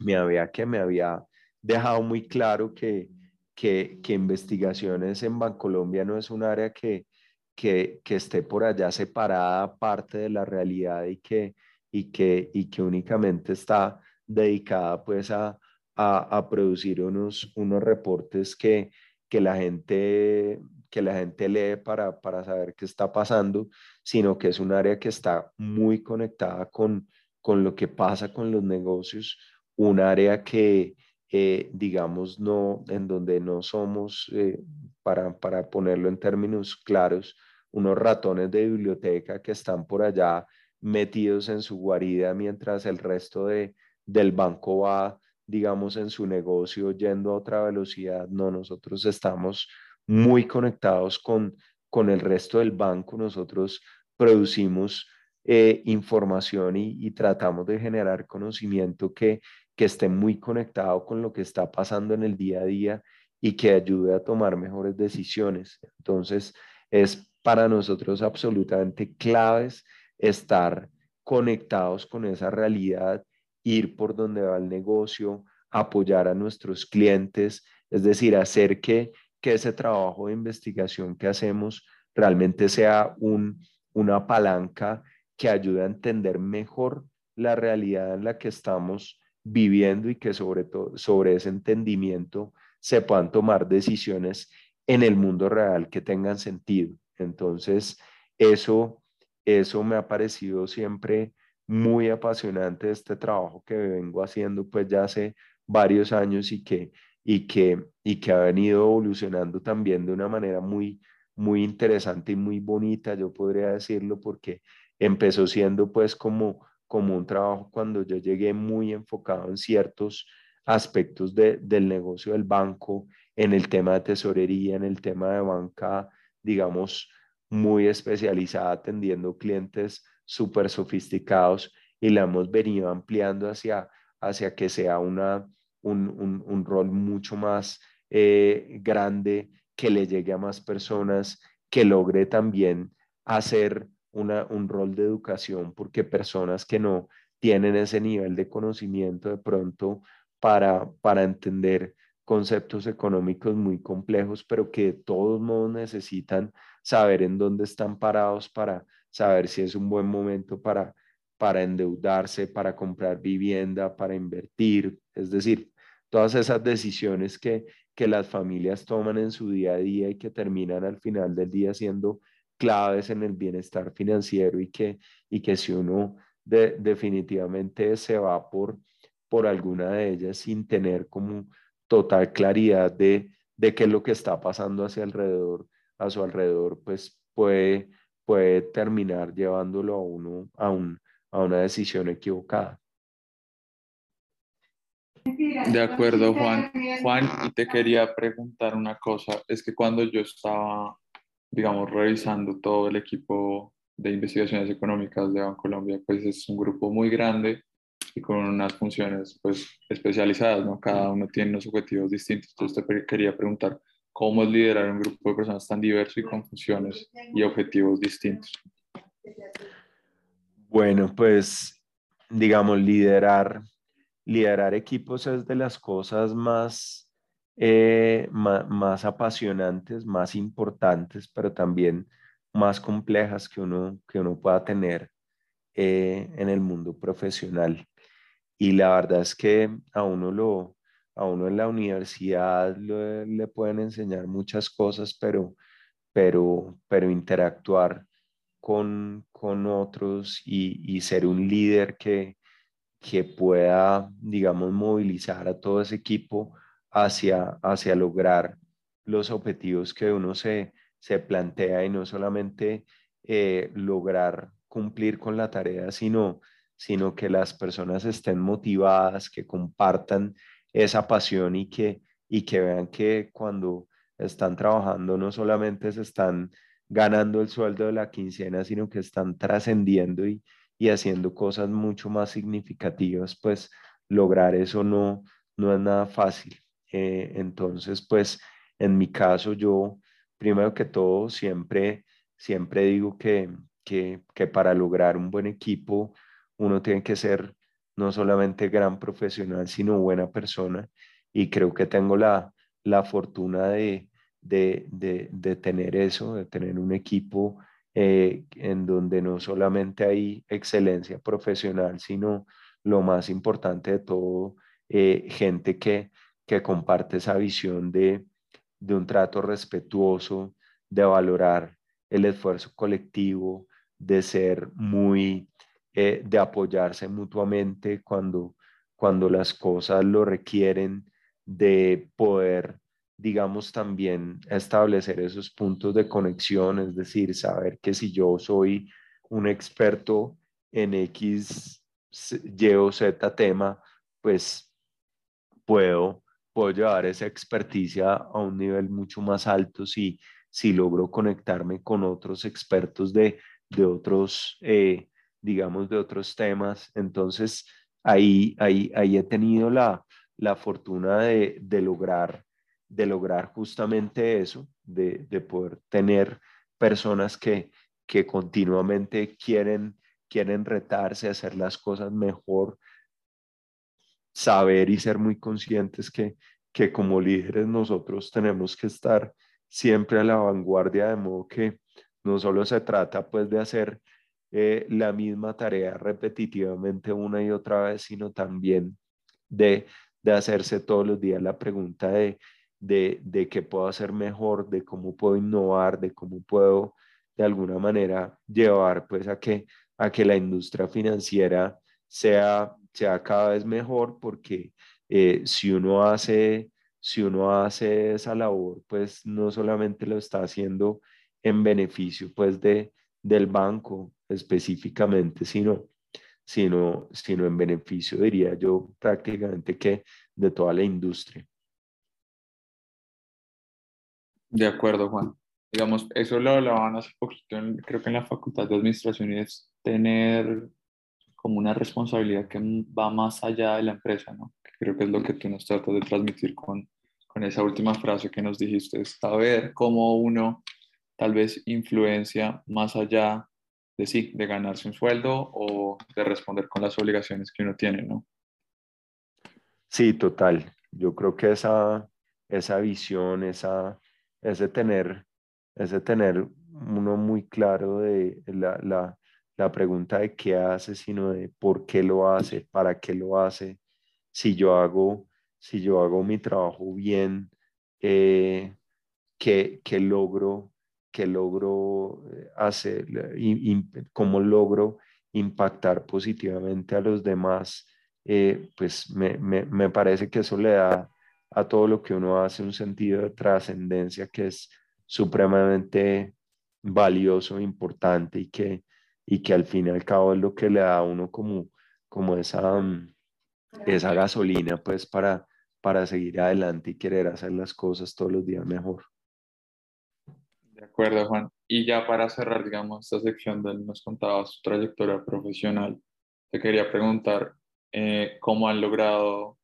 me había que me había dejado muy claro que, que, que investigaciones en Bancolombia no es un área que, que, que, esté por allá separada parte de la realidad y que, y que, y que únicamente está dedicada pues a, a, producir unos, unos reportes que, que la gente que la gente lee para, para saber qué está pasando, sino que es un área que está muy conectada con, con lo que pasa con los negocios, un área que, eh, digamos, no, en donde no somos, eh, para, para ponerlo en términos claros, unos ratones de biblioteca que están por allá metidos en su guarida mientras el resto de, del banco va, digamos, en su negocio yendo a otra velocidad. No, nosotros estamos muy conectados con, con el resto del banco. Nosotros producimos eh, información y, tratamos de generar conocimiento que, que esté muy conectado con lo que está pasando en el día a día y que ayude a tomar mejores decisiones. Entonces, es para nosotros absolutamente claves estar conectados con esa realidad, ir por donde va el negocio, apoyar a nuestros clientes, es decir, hacer que que ese trabajo de investigación que hacemos realmente sea un, una palanca que ayude a entender mejor la realidad en la que estamos viviendo y que sobre todo sobre ese entendimiento se puedan tomar decisiones en el mundo real que tengan sentido. Entonces, eso, eso me ha parecido siempre muy apasionante este trabajo que vengo haciendo pues ya hace varios años y que, y que, y que ha venido evolucionando también de una manera muy, muy interesante y muy bonita, yo podría decirlo, porque empezó siendo pues como, como un trabajo cuando yo llegué muy enfocado en ciertos aspectos del negocio del banco, en el tema de tesorería, en el tema de banca, digamos, muy especializada, atendiendo clientes súper sofisticados y la hemos venido ampliando hacia, hacia que sea una, un, un, rol mucho más eh, grande, que le llegue a más personas, que logre también hacer una, un rol de educación, porque personas que no tienen ese nivel de conocimiento de pronto para, para entender conceptos económicos muy complejos, pero que de todos modos necesitan saber en dónde están parados para saber si es un buen momento para, para endeudarse, para comprar vivienda, para invertir, es decir, todas esas decisiones que, que las familias toman en su día a día y que terminan al final del día siendo claves en el bienestar financiero y que, y que si uno definitivamente se va por, por alguna de ellas sin tener como total claridad de, de qué es lo que está pasando hacia alrededor, a su alrededor, pues puede, puede terminar llevándolo a uno a, un, a una decisión equivocada. De acuerdo, Juan. Juan, y te quería preguntar una cosa. Es que cuando yo estaba, digamos, revisando todo el equipo de investigaciones económicas de Colombia, pues es un grupo muy grande y con unas funciones pues especializadas, ¿no? Cada uno tiene unos objetivos distintos. Entonces te quería preguntar, ¿cómo es liderar un grupo de personas tan diverso y con funciones y objetivos distintos? Bueno, pues digamos, liderar liderar equipos es de las cosas más, eh, más, apasionantes, más importantes, pero también más complejas que uno, que uno pueda tener eh, en el mundo profesional. Y la verdad es que a uno, lo, a uno en la universidad le pueden enseñar muchas cosas, pero, pero, pero interactuar con, con otros y, y ser un líder que, que pueda, digamos, movilizar a todo ese equipo hacia, hacia lograr los objetivos que uno se, se plantea y no solamente eh, lograr cumplir con la tarea, sino, sino que las personas estén motivadas, que compartan esa pasión y que, y que vean que cuando están trabajando no solamente se están ganando el sueldo de la quincena, sino que están trascendiendo y, y haciendo cosas mucho más significativas, pues lograr eso no, no es nada fácil. Eh, entonces, pues en mi caso, yo primero que todo siempre, siempre digo que, que, que para lograr un buen equipo, uno tiene que ser no solamente gran profesional, sino buena persona. Y creo que tengo la, la fortuna de, de, de, tener eso, de tener un equipo eh, en donde no solamente hay excelencia profesional, sino lo más importante de todo, eh, gente que, que comparte esa visión de, de un trato respetuoso, de valorar el esfuerzo colectivo, de ser muy, eh, de apoyarse mutuamente cuando, cuando las cosas lo requieren, de poder digamos, también establecer esos puntos de conexión, es decir, saber que si yo soy un experto en X, Y o Z tema, pues puedo, puedo llevar esa experticia a un nivel mucho más alto si, si logro conectarme con otros expertos de, de otros, eh, digamos, de otros temas. Entonces, ahí, ahí, ahí he tenido la, la fortuna de, de lograr de lograr justamente eso, de, poder tener personas que, que continuamente quieren, quieren retarse, hacer las cosas mejor, saber y ser muy conscientes que, que como líderes nosotros tenemos que estar siempre a la vanguardia, de modo que no solo se trata pues de hacer eh, la misma tarea repetitivamente una y otra vez, sino también de, de hacerse todos los días la pregunta de, de, de qué puedo hacer mejor, de cómo puedo innovar, de cómo puedo de alguna manera llevar pues a que, a que la industria financiera sea, sea cada vez mejor, porque eh, si uno hace si uno hace esa labor, pues no solamente lo está haciendo en beneficio pues de, del banco específicamente, sino, sino, sino en beneficio, diría yo, prácticamente que de toda la industria. De acuerdo, Juan. Digamos, eso lo hablaban hace poquito, creo que en la Facultad de Administración, y es tener como una responsabilidad que va más allá de la empresa, ¿no? creo que es lo que tú nos tratas de transmitir con, con esa última frase que nos dijiste, es saber cómo uno tal vez influencia más allá de sí, de ganarse un sueldo o de responder con las obligaciones que uno tiene, ¿no? Sí, total. Yo creo que esa, esa visión, esa, ese, tener, ese tener uno muy claro de la, la, la pregunta de qué hace, sino de por qué lo hace, para qué lo hace, si yo hago, si yo hago mi trabajo bien, eh, qué, logro, qué logro eh, hacer, cómo logro impactar positivamente a los demás, eh, pues me, me, me, parece que eso le da a todo lo que uno hace un sentido de trascendencia que es supremamente valioso, importante y que, y que al fin y al cabo es lo que le da a uno como, como esa, mm, esa gasolina pues para, para seguir adelante y querer hacer las cosas todos los días mejor. De acuerdo, Juan. Y ya para cerrar, digamos, esta sección donde nos contabas su trayectoria profesional, te quería preguntar eh, cómo han logrado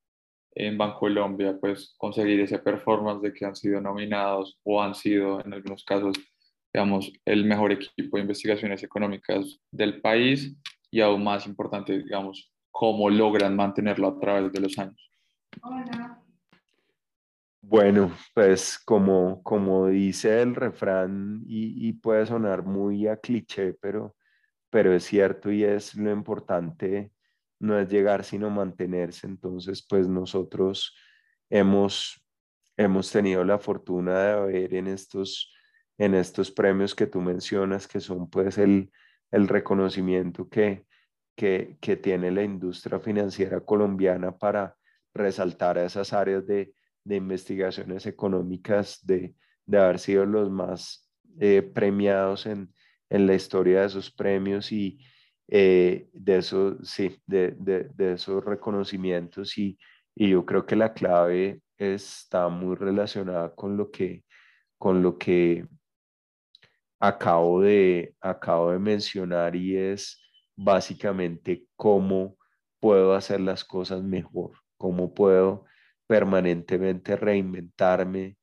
en Colombia pues conseguir ese performance de que han sido nominados o han sido en algunos casos digamos el mejor equipo de investigaciones económicas del país y aún más importante digamos cómo logran mantenerlo a través de los años. Bueno, pues como, como dice el refrán y, puede sonar muy a cliché, pero, pero es cierto y es lo importante, no es llegar sino mantenerse. Entonces, pues nosotros hemos, hemos tenido la fortuna de ver en estos, en estos premios que tú mencionas, que son pues el, el reconocimiento que, que, tiene la industria financiera colombiana para resaltar a esas áreas de, investigaciones económicas, de, haber sido los más eh, premiados en, la historia de esos premios y eh, de, eso, sí, de, esos reconocimientos. Y, yo creo que la clave está muy relacionada con lo que, con lo que acabo de, acabo de mencionar y es básicamente cómo puedo hacer las cosas mejor, cómo puedo permanentemente reinventarme,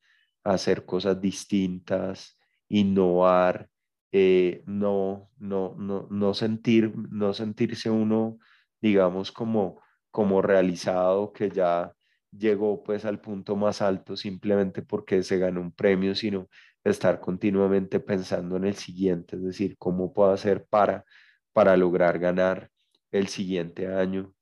hacer cosas distintas, innovar, eh, no, no, no, no, sentir, no sentirse uno, digamos, como, como realizado, que ya llegó pues al punto más alto simplemente porque se ganó un premio, sino estar continuamente pensando en el siguiente, es decir, cómo puedo hacer para para lograr ganar el siguiente año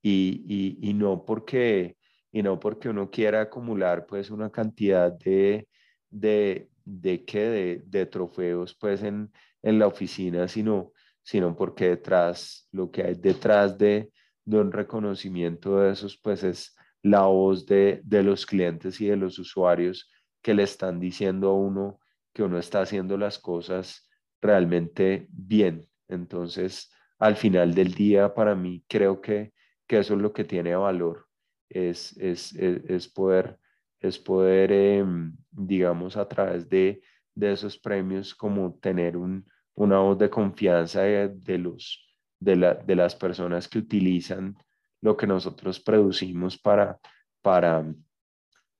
y, y, no porque y no porque uno quiera acumular pues una cantidad de, de, de, de, de trofeos pues en, en, la oficina, sino, sino porque detrás, lo que hay detrás de, un reconocimiento de esos pues es la voz de, de los clientes y de los usuarios que le están diciendo a uno que uno está haciendo las cosas realmente bien, entonces, al final del día, para mí, creo que, eso es lo que tiene valor, es, es, poder, es poder em, digamos, a través de, esos premios, como tener una voz de confianza de, los, de, las personas que utilizan lo que nosotros producimos para, para,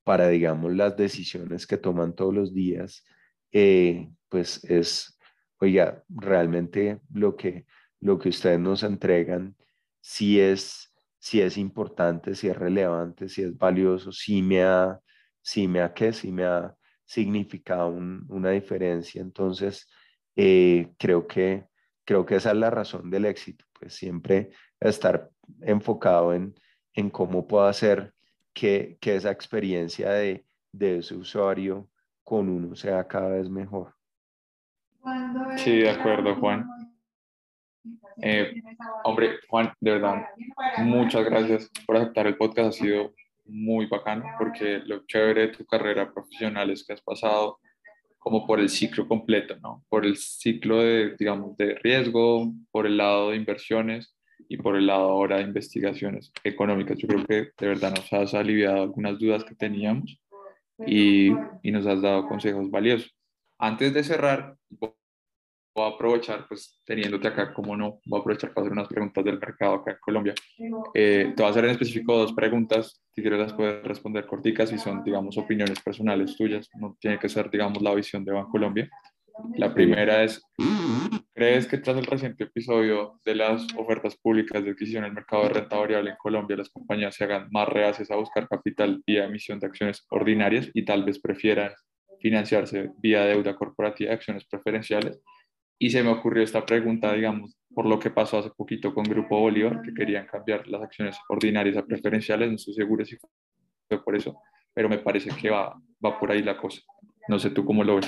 para digamos, las decisiones que toman todos los días, eh, pues es, oiga, realmente lo que, lo que ustedes nos entregan, si es, si es importante, si es relevante, si es valioso, si me ha, si me ha, ¿qué? Si me ha significado una diferencia. Entonces, eh, creo que, creo que esa es la razón del éxito, pues siempre estar enfocado en, en cómo puedo hacer que, que esa experiencia de, de ese usuario con uno sea cada vez mejor. Sí, de acuerdo, Juan. Eh, hombre, Juan, de verdad, muchas gracias por aceptar el podcast. Ha sido muy bacano porque lo chévere de tu carrera profesional es que has pasado como por el ciclo completo, ¿no? Por el ciclo de, digamos, de riesgo, por el lado de inversiones y por el lado ahora de investigaciones económicas. Yo creo que de verdad nos has aliviado algunas dudas que teníamos y, y nos has dado consejos valiosos. Antes de cerrar, voy a aprovechar, pues teniéndote acá, como no, voy a aprovechar para hacer unas preguntas del mercado acá en Colombia. Eh, te voy a hacer en específico dos preguntas, si quieres las puedes responder corticas y son, digamos, opiniones personales tuyas, no tiene que ser, digamos, la visión de Bancolombia. La primera es, ¿crees que tras el reciente episodio de las ofertas públicas de adquisición en el mercado de renta variable en Colombia, las compañías se hagan más reacias a buscar capital vía emisión de acciones ordinarias y tal vez prefieran financiarse vía deuda corporativa acciones preferenciales? Y se me ocurrió esta pregunta, digamos, por lo que pasó hace poquito con Grupo Bolívar, que querían cambiar las acciones ordinarias a preferenciales. No estoy seguro si fue por eso, pero me parece que va, va por ahí la cosa. No sé tú cómo lo ves.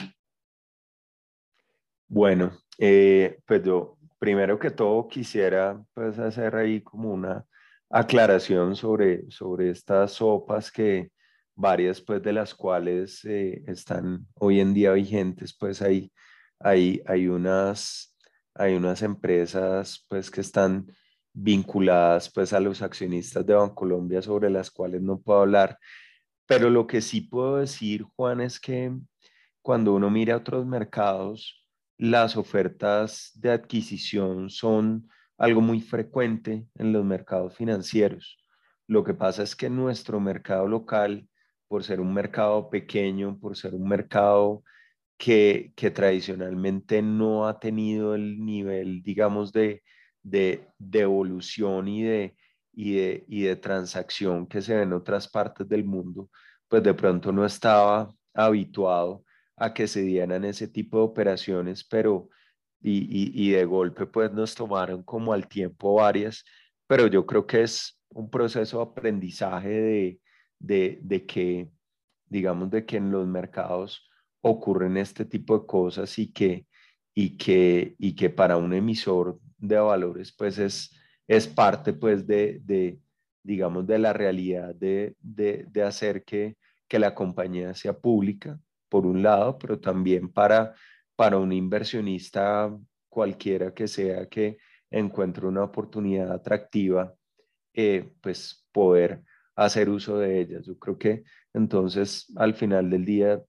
Bueno, eh, pues yo primero que todo quisiera pues hacer ahí como una aclaración sobre, sobre estas sopas que varias pues de las cuales eh, están hoy en día vigentes pues ahí hay, hay, unas, hay unas empresas pues que están vinculadas pues a los accionistas de Bancolombia sobre las cuales no puedo hablar, pero lo que sí puedo decir, Juan, es que cuando uno mira otros mercados, las ofertas de adquisición son algo muy frecuente en los mercados financieros. Lo que pasa es que nuestro mercado local, por ser un mercado pequeño, por ser un mercado que, tradicionalmente no ha tenido el nivel, digamos, de, de, de evolución y de, y, de, y de transacción que se ve en otras partes del mundo, pues de pronto no estaba habituado a que se dieran ese tipo de operaciones, pero y, y, y, de golpe pues nos tomaron como al tiempo varias, pero yo creo que es un proceso de aprendizaje de, de, de que, digamos, de que en los mercados ocurren este tipo de cosas y que, y que, y que para un emisor de valores pues es, es parte pues de, de digamos, de la realidad de, de, hacer que, que la compañía sea pública, por un lado, pero también para, para un inversionista cualquiera que sea que encuentre una oportunidad atractiva, eh, pues poder hacer uso de ellas. Yo creo que entonces al final del día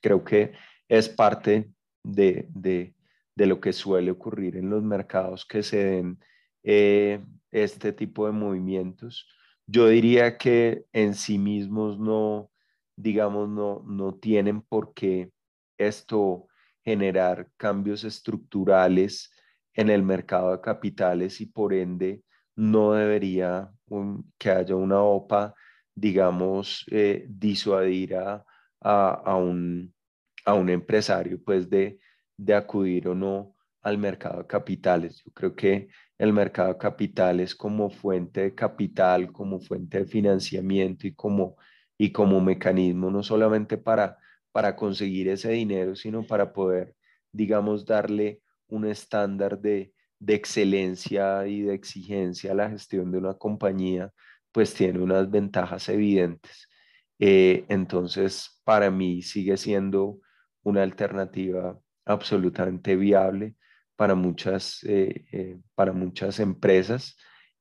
creo que es parte de, de, de, lo que suele ocurrir en los mercados que se den eh, este tipo de movimientos. Yo diría que en sí mismos no, digamos, no, no tienen por qué esto generar cambios estructurales en el mercado de capitales y por ende no debería que haya una OPA, digamos, eh, disuadir a, a, un, a, un, empresario pues de, de acudir o no al mercado de capitales. Yo creo que el mercado de capitales como fuente de capital, como fuente de financiamiento y como, y como mecanismo no solamente para, para conseguir ese dinero, sino para poder, digamos, darle un estándar de, de excelencia y de exigencia a la gestión de una compañía, pues tiene unas ventajas evidentes. Eh, entonces, para mí sigue siendo una alternativa absolutamente viable para muchas, eh, eh, para muchas empresas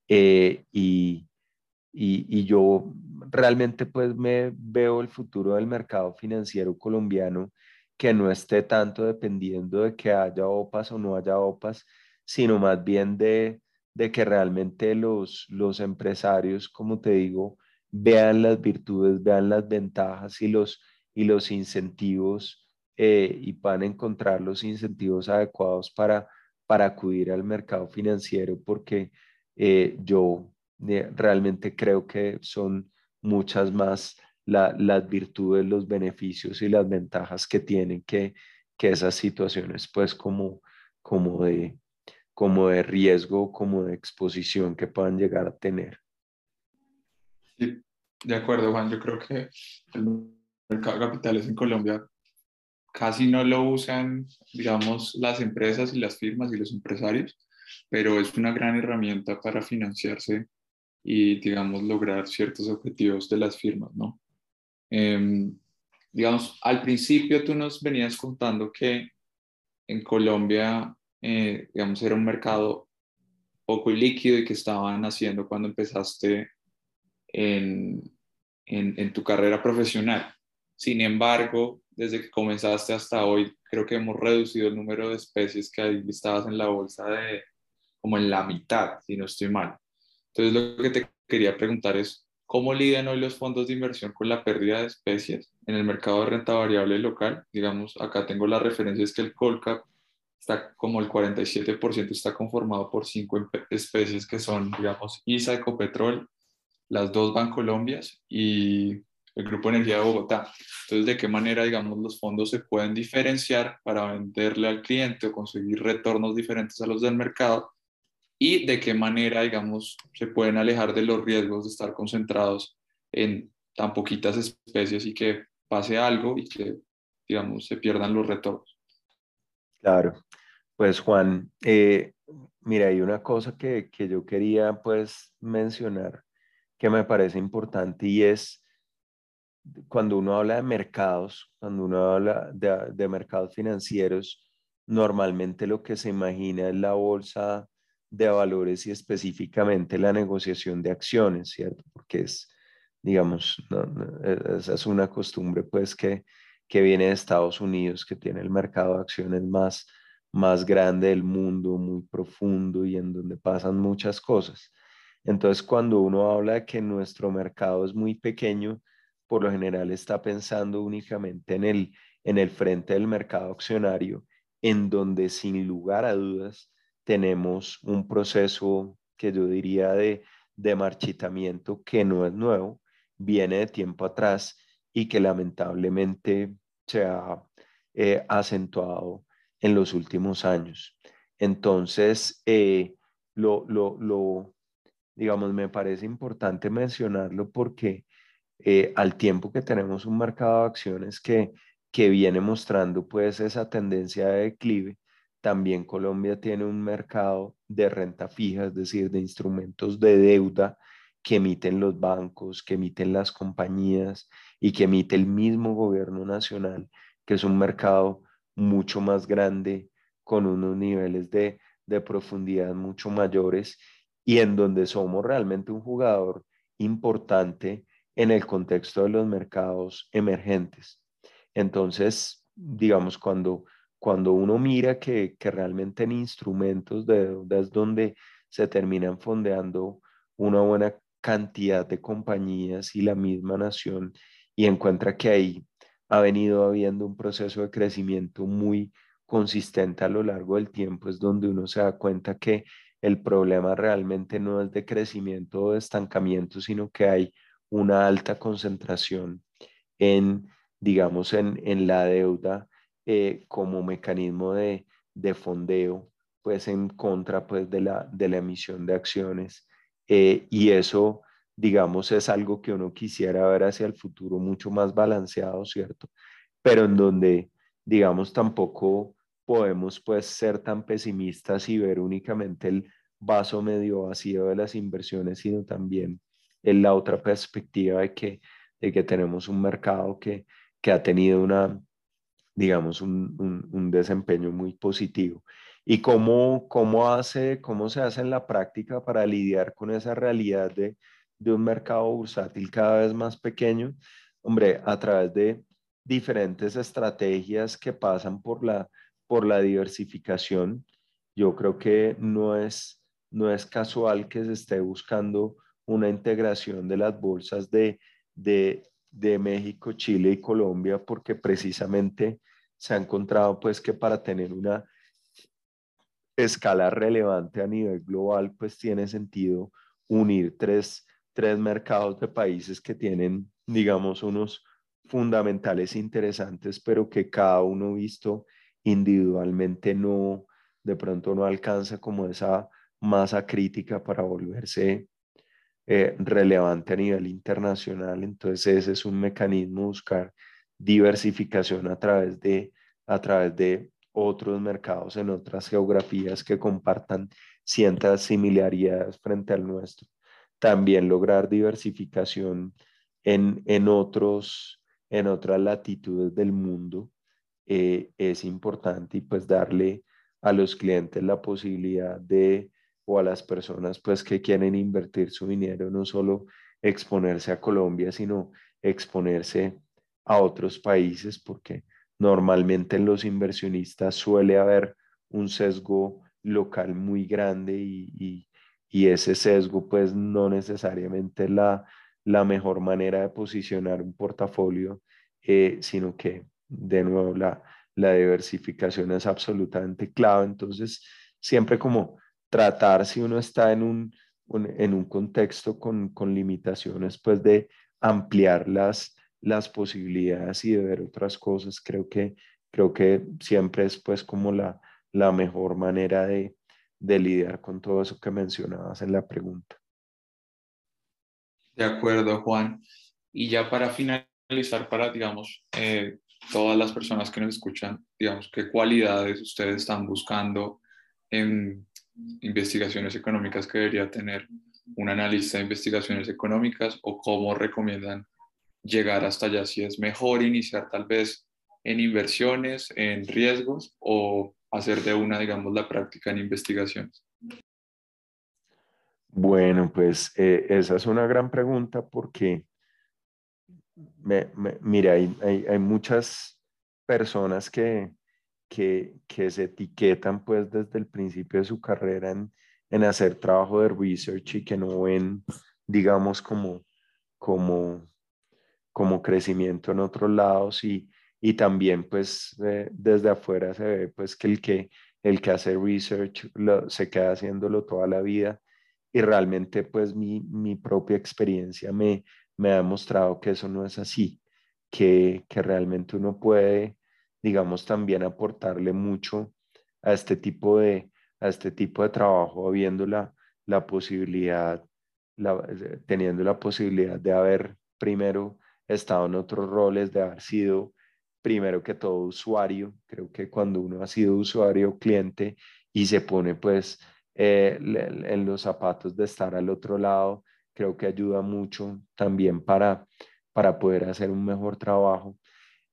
y, y, y, yo realmente pues me veo el futuro del mercado financiero colombiano que no esté tanto dependiendo de que haya OPAs o no haya OPAs, sino más bien de, de que realmente los, los empresarios, como te digo, vean las virtudes, vean las ventajas y los, y los incentivos eh, y puedan encontrar los incentivos adecuados para, para acudir al mercado financiero, porque eh, yo eh, realmente creo que son muchas más las virtudes, los beneficios y las ventajas que tienen que, que esas situaciones, pues como como de, como de riesgo, como de exposición que puedan llegar a tener. Sí, de acuerdo, Juan. Yo creo que el mercado de capitales en Colombia casi no lo usan, digamos, las empresas y las firmas y los empresarios, pero es una gran herramienta para financiarse y, digamos, lograr ciertos objetivos de las firmas, ¿no? Em, digamos, al principio tú nos venías contando que en Colombia, eh, digamos, era un mercado poco líquido y que estaban haciendo cuando empezaste en, en, en tu carrera profesional. Sin embargo, desde que comenzaste hasta hoy, creo que hemos reducido el número de especies que hay listadas en la bolsa de como en la mitad, si no estoy mal. Entonces, lo que te quería preguntar es, ¿cómo lidian hoy los fondos de inversión con la pérdida de especies en el mercado de renta variable local? Digamos, acá tengo la referencia, es que el Colcap está como el 47% está conformado por cinco especies que son, digamos, ISA, Ecopetrol, las dos Bancolombias y el Grupo Energía de Bogotá. Entonces, ¿de qué manera, digamos, los fondos se pueden diferenciar para venderle al cliente o conseguir retornos diferentes a los del mercado? ¿Y de qué manera, digamos, se pueden alejar de los riesgos de estar concentrados en tan poquitas especies y que pase algo y que, digamos, se pierdan los retornos? Claro, pues Juan, eh, mira, hay una cosa que, que yo quería pues mencionar que me parece importante y es cuando uno habla de mercados, cuando uno habla de, mercados financieros, normalmente lo que se imagina es la bolsa de valores y específicamente la negociación de acciones, ¿cierto? Porque es, digamos, esa es una costumbre pues que, que viene de Estados Unidos, que tiene el mercado de acciones más, más grande del mundo, muy profundo y en donde pasan muchas cosas. Entonces, cuando uno habla de que nuestro mercado es muy pequeño, por lo general está pensando únicamente en el, en el frente del mercado accionario, en donde sin lugar a dudas tenemos un proceso que yo diría de, de marchitamiento que no es nuevo, viene de tiempo atrás y que lamentablemente se ha eh, acentuado en los últimos años. Entonces, eh, lo, lo, lo, digamos, me parece importante mencionarlo porque eh, al tiempo que tenemos un mercado de acciones que, que viene mostrando pues esa tendencia de declive, también Colombia tiene un mercado de renta fija, es decir, de instrumentos de deuda que emiten los bancos, que emiten las compañías y que emite el mismo gobierno nacional, que es un mercado mucho más grande, con unos niveles de, de profundidad mucho mayores y en donde somos realmente un jugador importante en el contexto de los mercados emergentes. Entonces, digamos, cuando, cuando uno mira que, que realmente en instrumentos de deuda es donde se terminan fondeando una buena cantidad de compañías y la misma nación y encuentra que ahí ha venido habiendo un proceso de crecimiento muy consistente a lo largo del tiempo, es donde uno se da cuenta que el problema realmente no es de crecimiento o de estancamiento, sino que hay una alta concentración en, digamos, en, en la deuda eh, como mecanismo de, de, fondeo, pues en contra pues, de, la, de la emisión de acciones. Eh, y eso, digamos, es algo que uno quisiera ver hacia el futuro mucho más balanceado, ¿cierto? Pero en donde, digamos, tampoco podemos pues ser tan pesimistas y ver únicamente el vaso medio vacío de las inversiones, sino también en la otra perspectiva de que, de que tenemos un mercado que, que ha tenido una, digamos, un, un, desempeño muy positivo. ¿Y cómo, cómo, hace, cómo se hace en la práctica para lidiar con esa realidad de, de un mercado bursátil cada vez más pequeño? Hombre, a través de diferentes estrategias que pasan por la, por la diversificación. Yo creo que no es, no es casual que se esté buscando una integración de las bolsas de, de, de México, Chile y Colombia, porque precisamente se ha encontrado pues que para tener una escala relevante a nivel global, pues tiene sentido unir tres, tres mercados de países que tienen, digamos, unos fundamentales interesantes, pero que cada uno visto individualmente no, de pronto no alcanza como esa masa crítica para volverse eh, relevante a nivel internacional. Entonces ese es un mecanismo buscar diversificación a través de, a través de otros mercados en otras geografías que compartan ciertas similaridades frente al nuestro. También lograr diversificación en, en, otros, en otras latitudes del mundo eh, es importante y pues darle a los clientes la posibilidad de, o a las personas pues que quieren invertir su dinero, no solo exponerse a Colombia, sino exponerse a otros países, porque normalmente en los inversionistas suele haber un sesgo local muy grande y, ese sesgo pues no necesariamente es la, la mejor manera de posicionar un portafolio, eh, sino que de nuevo la, la diversificación es absolutamente clave. Entonces, siempre como tratar si uno está en un, en un contexto con, con limitaciones, pues de ampliar las, las posibilidades y de ver otras cosas, creo que, creo que siempre es pues como la, la mejor manera de, de lidiar con todo eso que mencionabas en la pregunta. De acuerdo, Juan. Y ya para finalizar, para, digamos, eh, todas las personas que nos escuchan, digamos, qué cualidades ustedes están buscando en investigaciones económicas que debería tener un analista de investigaciones económicas o cómo recomiendan llegar hasta allá, si es mejor iniciar tal vez en inversiones, en riesgos o hacer de una, digamos, la práctica en investigaciones? Bueno, pues eh, esa es una gran pregunta porque, mira, hay, hay, muchas personas que, que, que, se etiquetan pues desde el principio de su carrera en, en, hacer trabajo de research y que no ven, digamos, como, como, como crecimiento en otros lados y, y también pues desde afuera se ve pues que el que, el que hace research se queda haciéndolo toda la vida. Y realmente pues mi, mi propia experiencia me, me ha demostrado que eso no es así, que, que realmente uno puede, digamos, también aportarle mucho a este tipo de, a este tipo de trabajo, habiendo la, la posibilidad, teniendo la posibilidad de haber primero estado en otros roles, de haber sido primero que todo usuario. Creo que cuando uno ha sido usuario cliente y se pone pues eh, en los zapatos de estar al otro lado, creo que ayuda mucho también para, para poder hacer un mejor trabajo.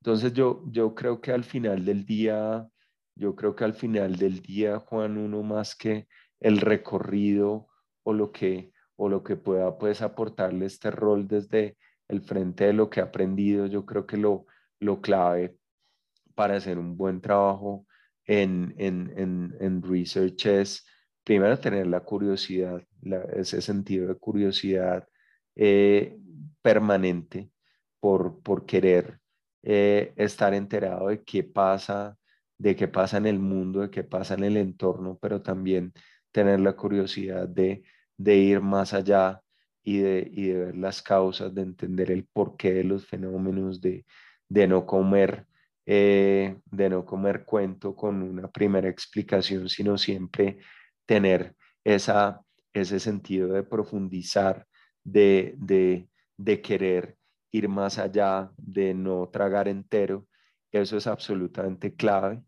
Entonces yo, yo creo que al final del día, yo creo que al final del día, Juan, uno más que el recorrido o lo que, o lo que pueda pues aportarle este rol desde el frente de lo que ha aprendido, yo creo que lo, lo clave para hacer un buen trabajo en, en, en, research es primero tener la curiosidad, ese sentido de curiosidad eh, permanente por, por querer eh, estar enterado de qué pasa, de qué pasa en el mundo, de qué pasa en el entorno, pero también tener la curiosidad de, de ir más allá y de, y de ver las causas, de entender el porqué de los fenómenos, de, de no comer, eh, de no comer cuento con una primera explicación, sino siempre tener esa, ese sentido de profundizar, de, de, de querer ir más allá, de no tragar entero. Eso es absolutamente clave.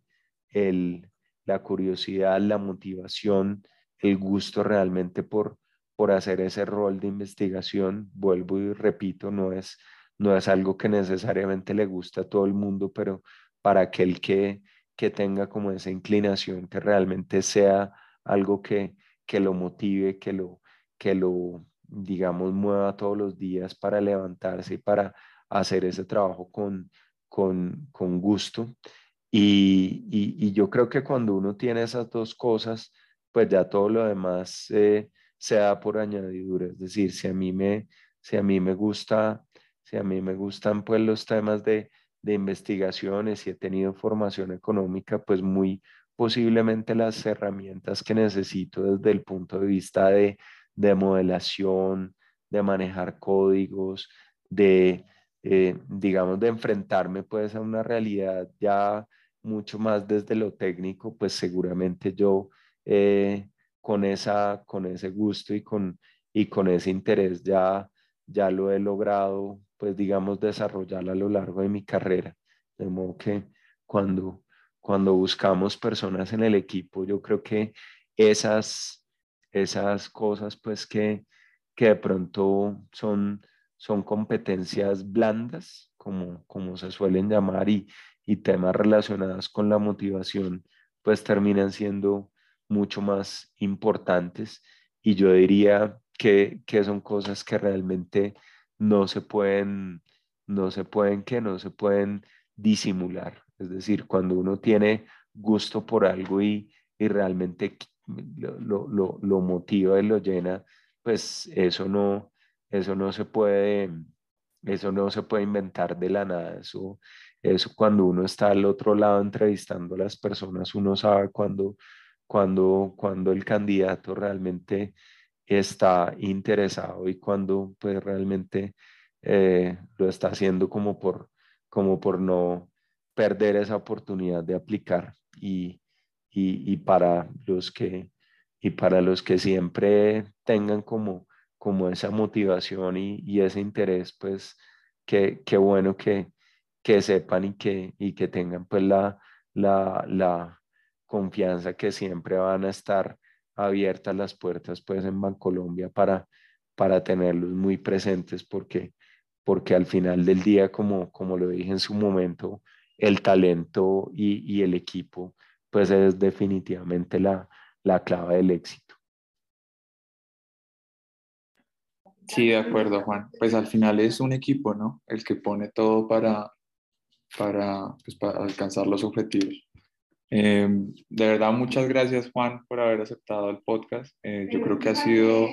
El, la curiosidad, la motivación, el gusto realmente por, por hacer ese rol de investigación, vuelvo y repito, no es no es algo que necesariamente le guste a todo el mundo, pero para aquel que, que tenga como esa inclinación, que realmente sea algo que, que lo motive, que lo, que lo, digamos, mueva todos los días para levantarse y para hacer ese trabajo con, con, con gusto. Y, y, yo creo que cuando uno tiene esas dos cosas, pues ya todo lo demás eh, se da por añadidura. Es decir, si a mí me, si a mí me gusta si a mí me gustan pues los temas de, de investigaciones y he tenido formación económica, pues muy posiblemente las herramientas que necesito desde el punto de vista de, de modelación, de manejar códigos, de, eh, digamos, de enfrentarme pues a una realidad ya mucho más desde lo técnico, pues seguramente yo eh, con, esa, con ese gusto y con, y con ese interés ya, ya lo he logrado, pues digamos, desarrollar a lo largo de mi carrera. De modo que cuando, cuando buscamos personas en el equipo, yo creo que esas, esas cosas, pues que, que de pronto son, son competencias blandas, como, como se suelen llamar, y, y temas relacionados con la motivación, pues terminan siendo mucho más importantes. Y yo diría que, que son cosas que realmente no se pueden, no se pueden, que no se pueden disimular. Es decir, cuando uno tiene gusto por algo y, y realmente lo, lo, lo, motiva y lo llena, pues eso no, eso no se puede, eso no se puede inventar de la nada. Eso, eso cuando uno está al otro lado entrevistando a las personas, uno sabe cuando, cuando, cuando el candidato realmente está interesado y cuando pues realmente eh, lo está haciendo como por, como por no perder esa oportunidad de aplicar y, y, y, para los que y para los que siempre tengan como, como esa motivación y, y ese interés pues qué que bueno que, que sepan y que, y que tengan pues la, la, la confianza que siempre van a estar abiertas las puertas pues en Bancolombia para, para tenerlos muy presentes porque, porque al final del día, como, como lo dije en su momento, el talento y, y el equipo pues es definitivamente la, la clave del éxito. Sí, de acuerdo, Juan. Pues al final es un equipo, ¿no? El que pone todo para, para, pues, para alcanzar los objetivos. Em, de verdad, muchas gracias Juan por haber aceptado el podcast. Eh, yo creo que ha sido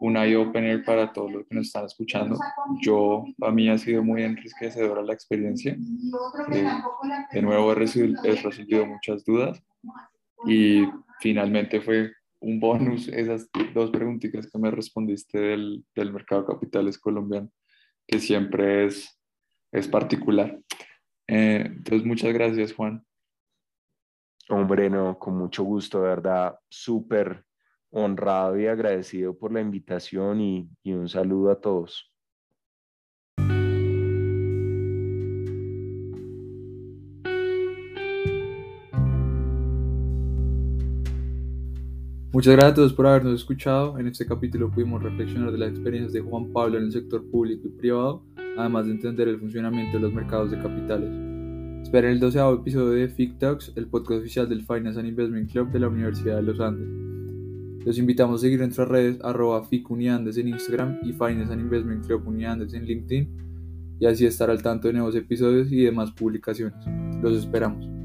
un eye-opener para todos los que nos están escuchando. Yo, a mí ha sido muy enriquecedora la experiencia. Eh, de nuevo he, he resolvido muchas dudas y finalmente fue un bonus esas dos preguntitas que me respondiste del, del mercado de capitales colombiano, que siempre es, es particular. Eh, entonces, muchas gracias, Juan. Hombre, no, con mucho gusto, de verdad, súper honrado y agradecido por la invitación y, y un saludo a todos. Muchas gracias a todos por habernos escuchado. En este capítulo pudimos reflexionar de las experiencias de Juan Pablo en el sector público y privado, además de entender el funcionamiento de los mercados de capitales. Esperen el doceavo episodio de FIC Talks, el podcast oficial del Finance and Investment Club de la Universidad de los Andes. Los invitamos a seguir nuestras redes arroba FIC Uniandes en Instagram y Finance and Investment Club Uniandes en LinkedIn y así estar al tanto de nuevos episodios y demás publicaciones. Los esperamos.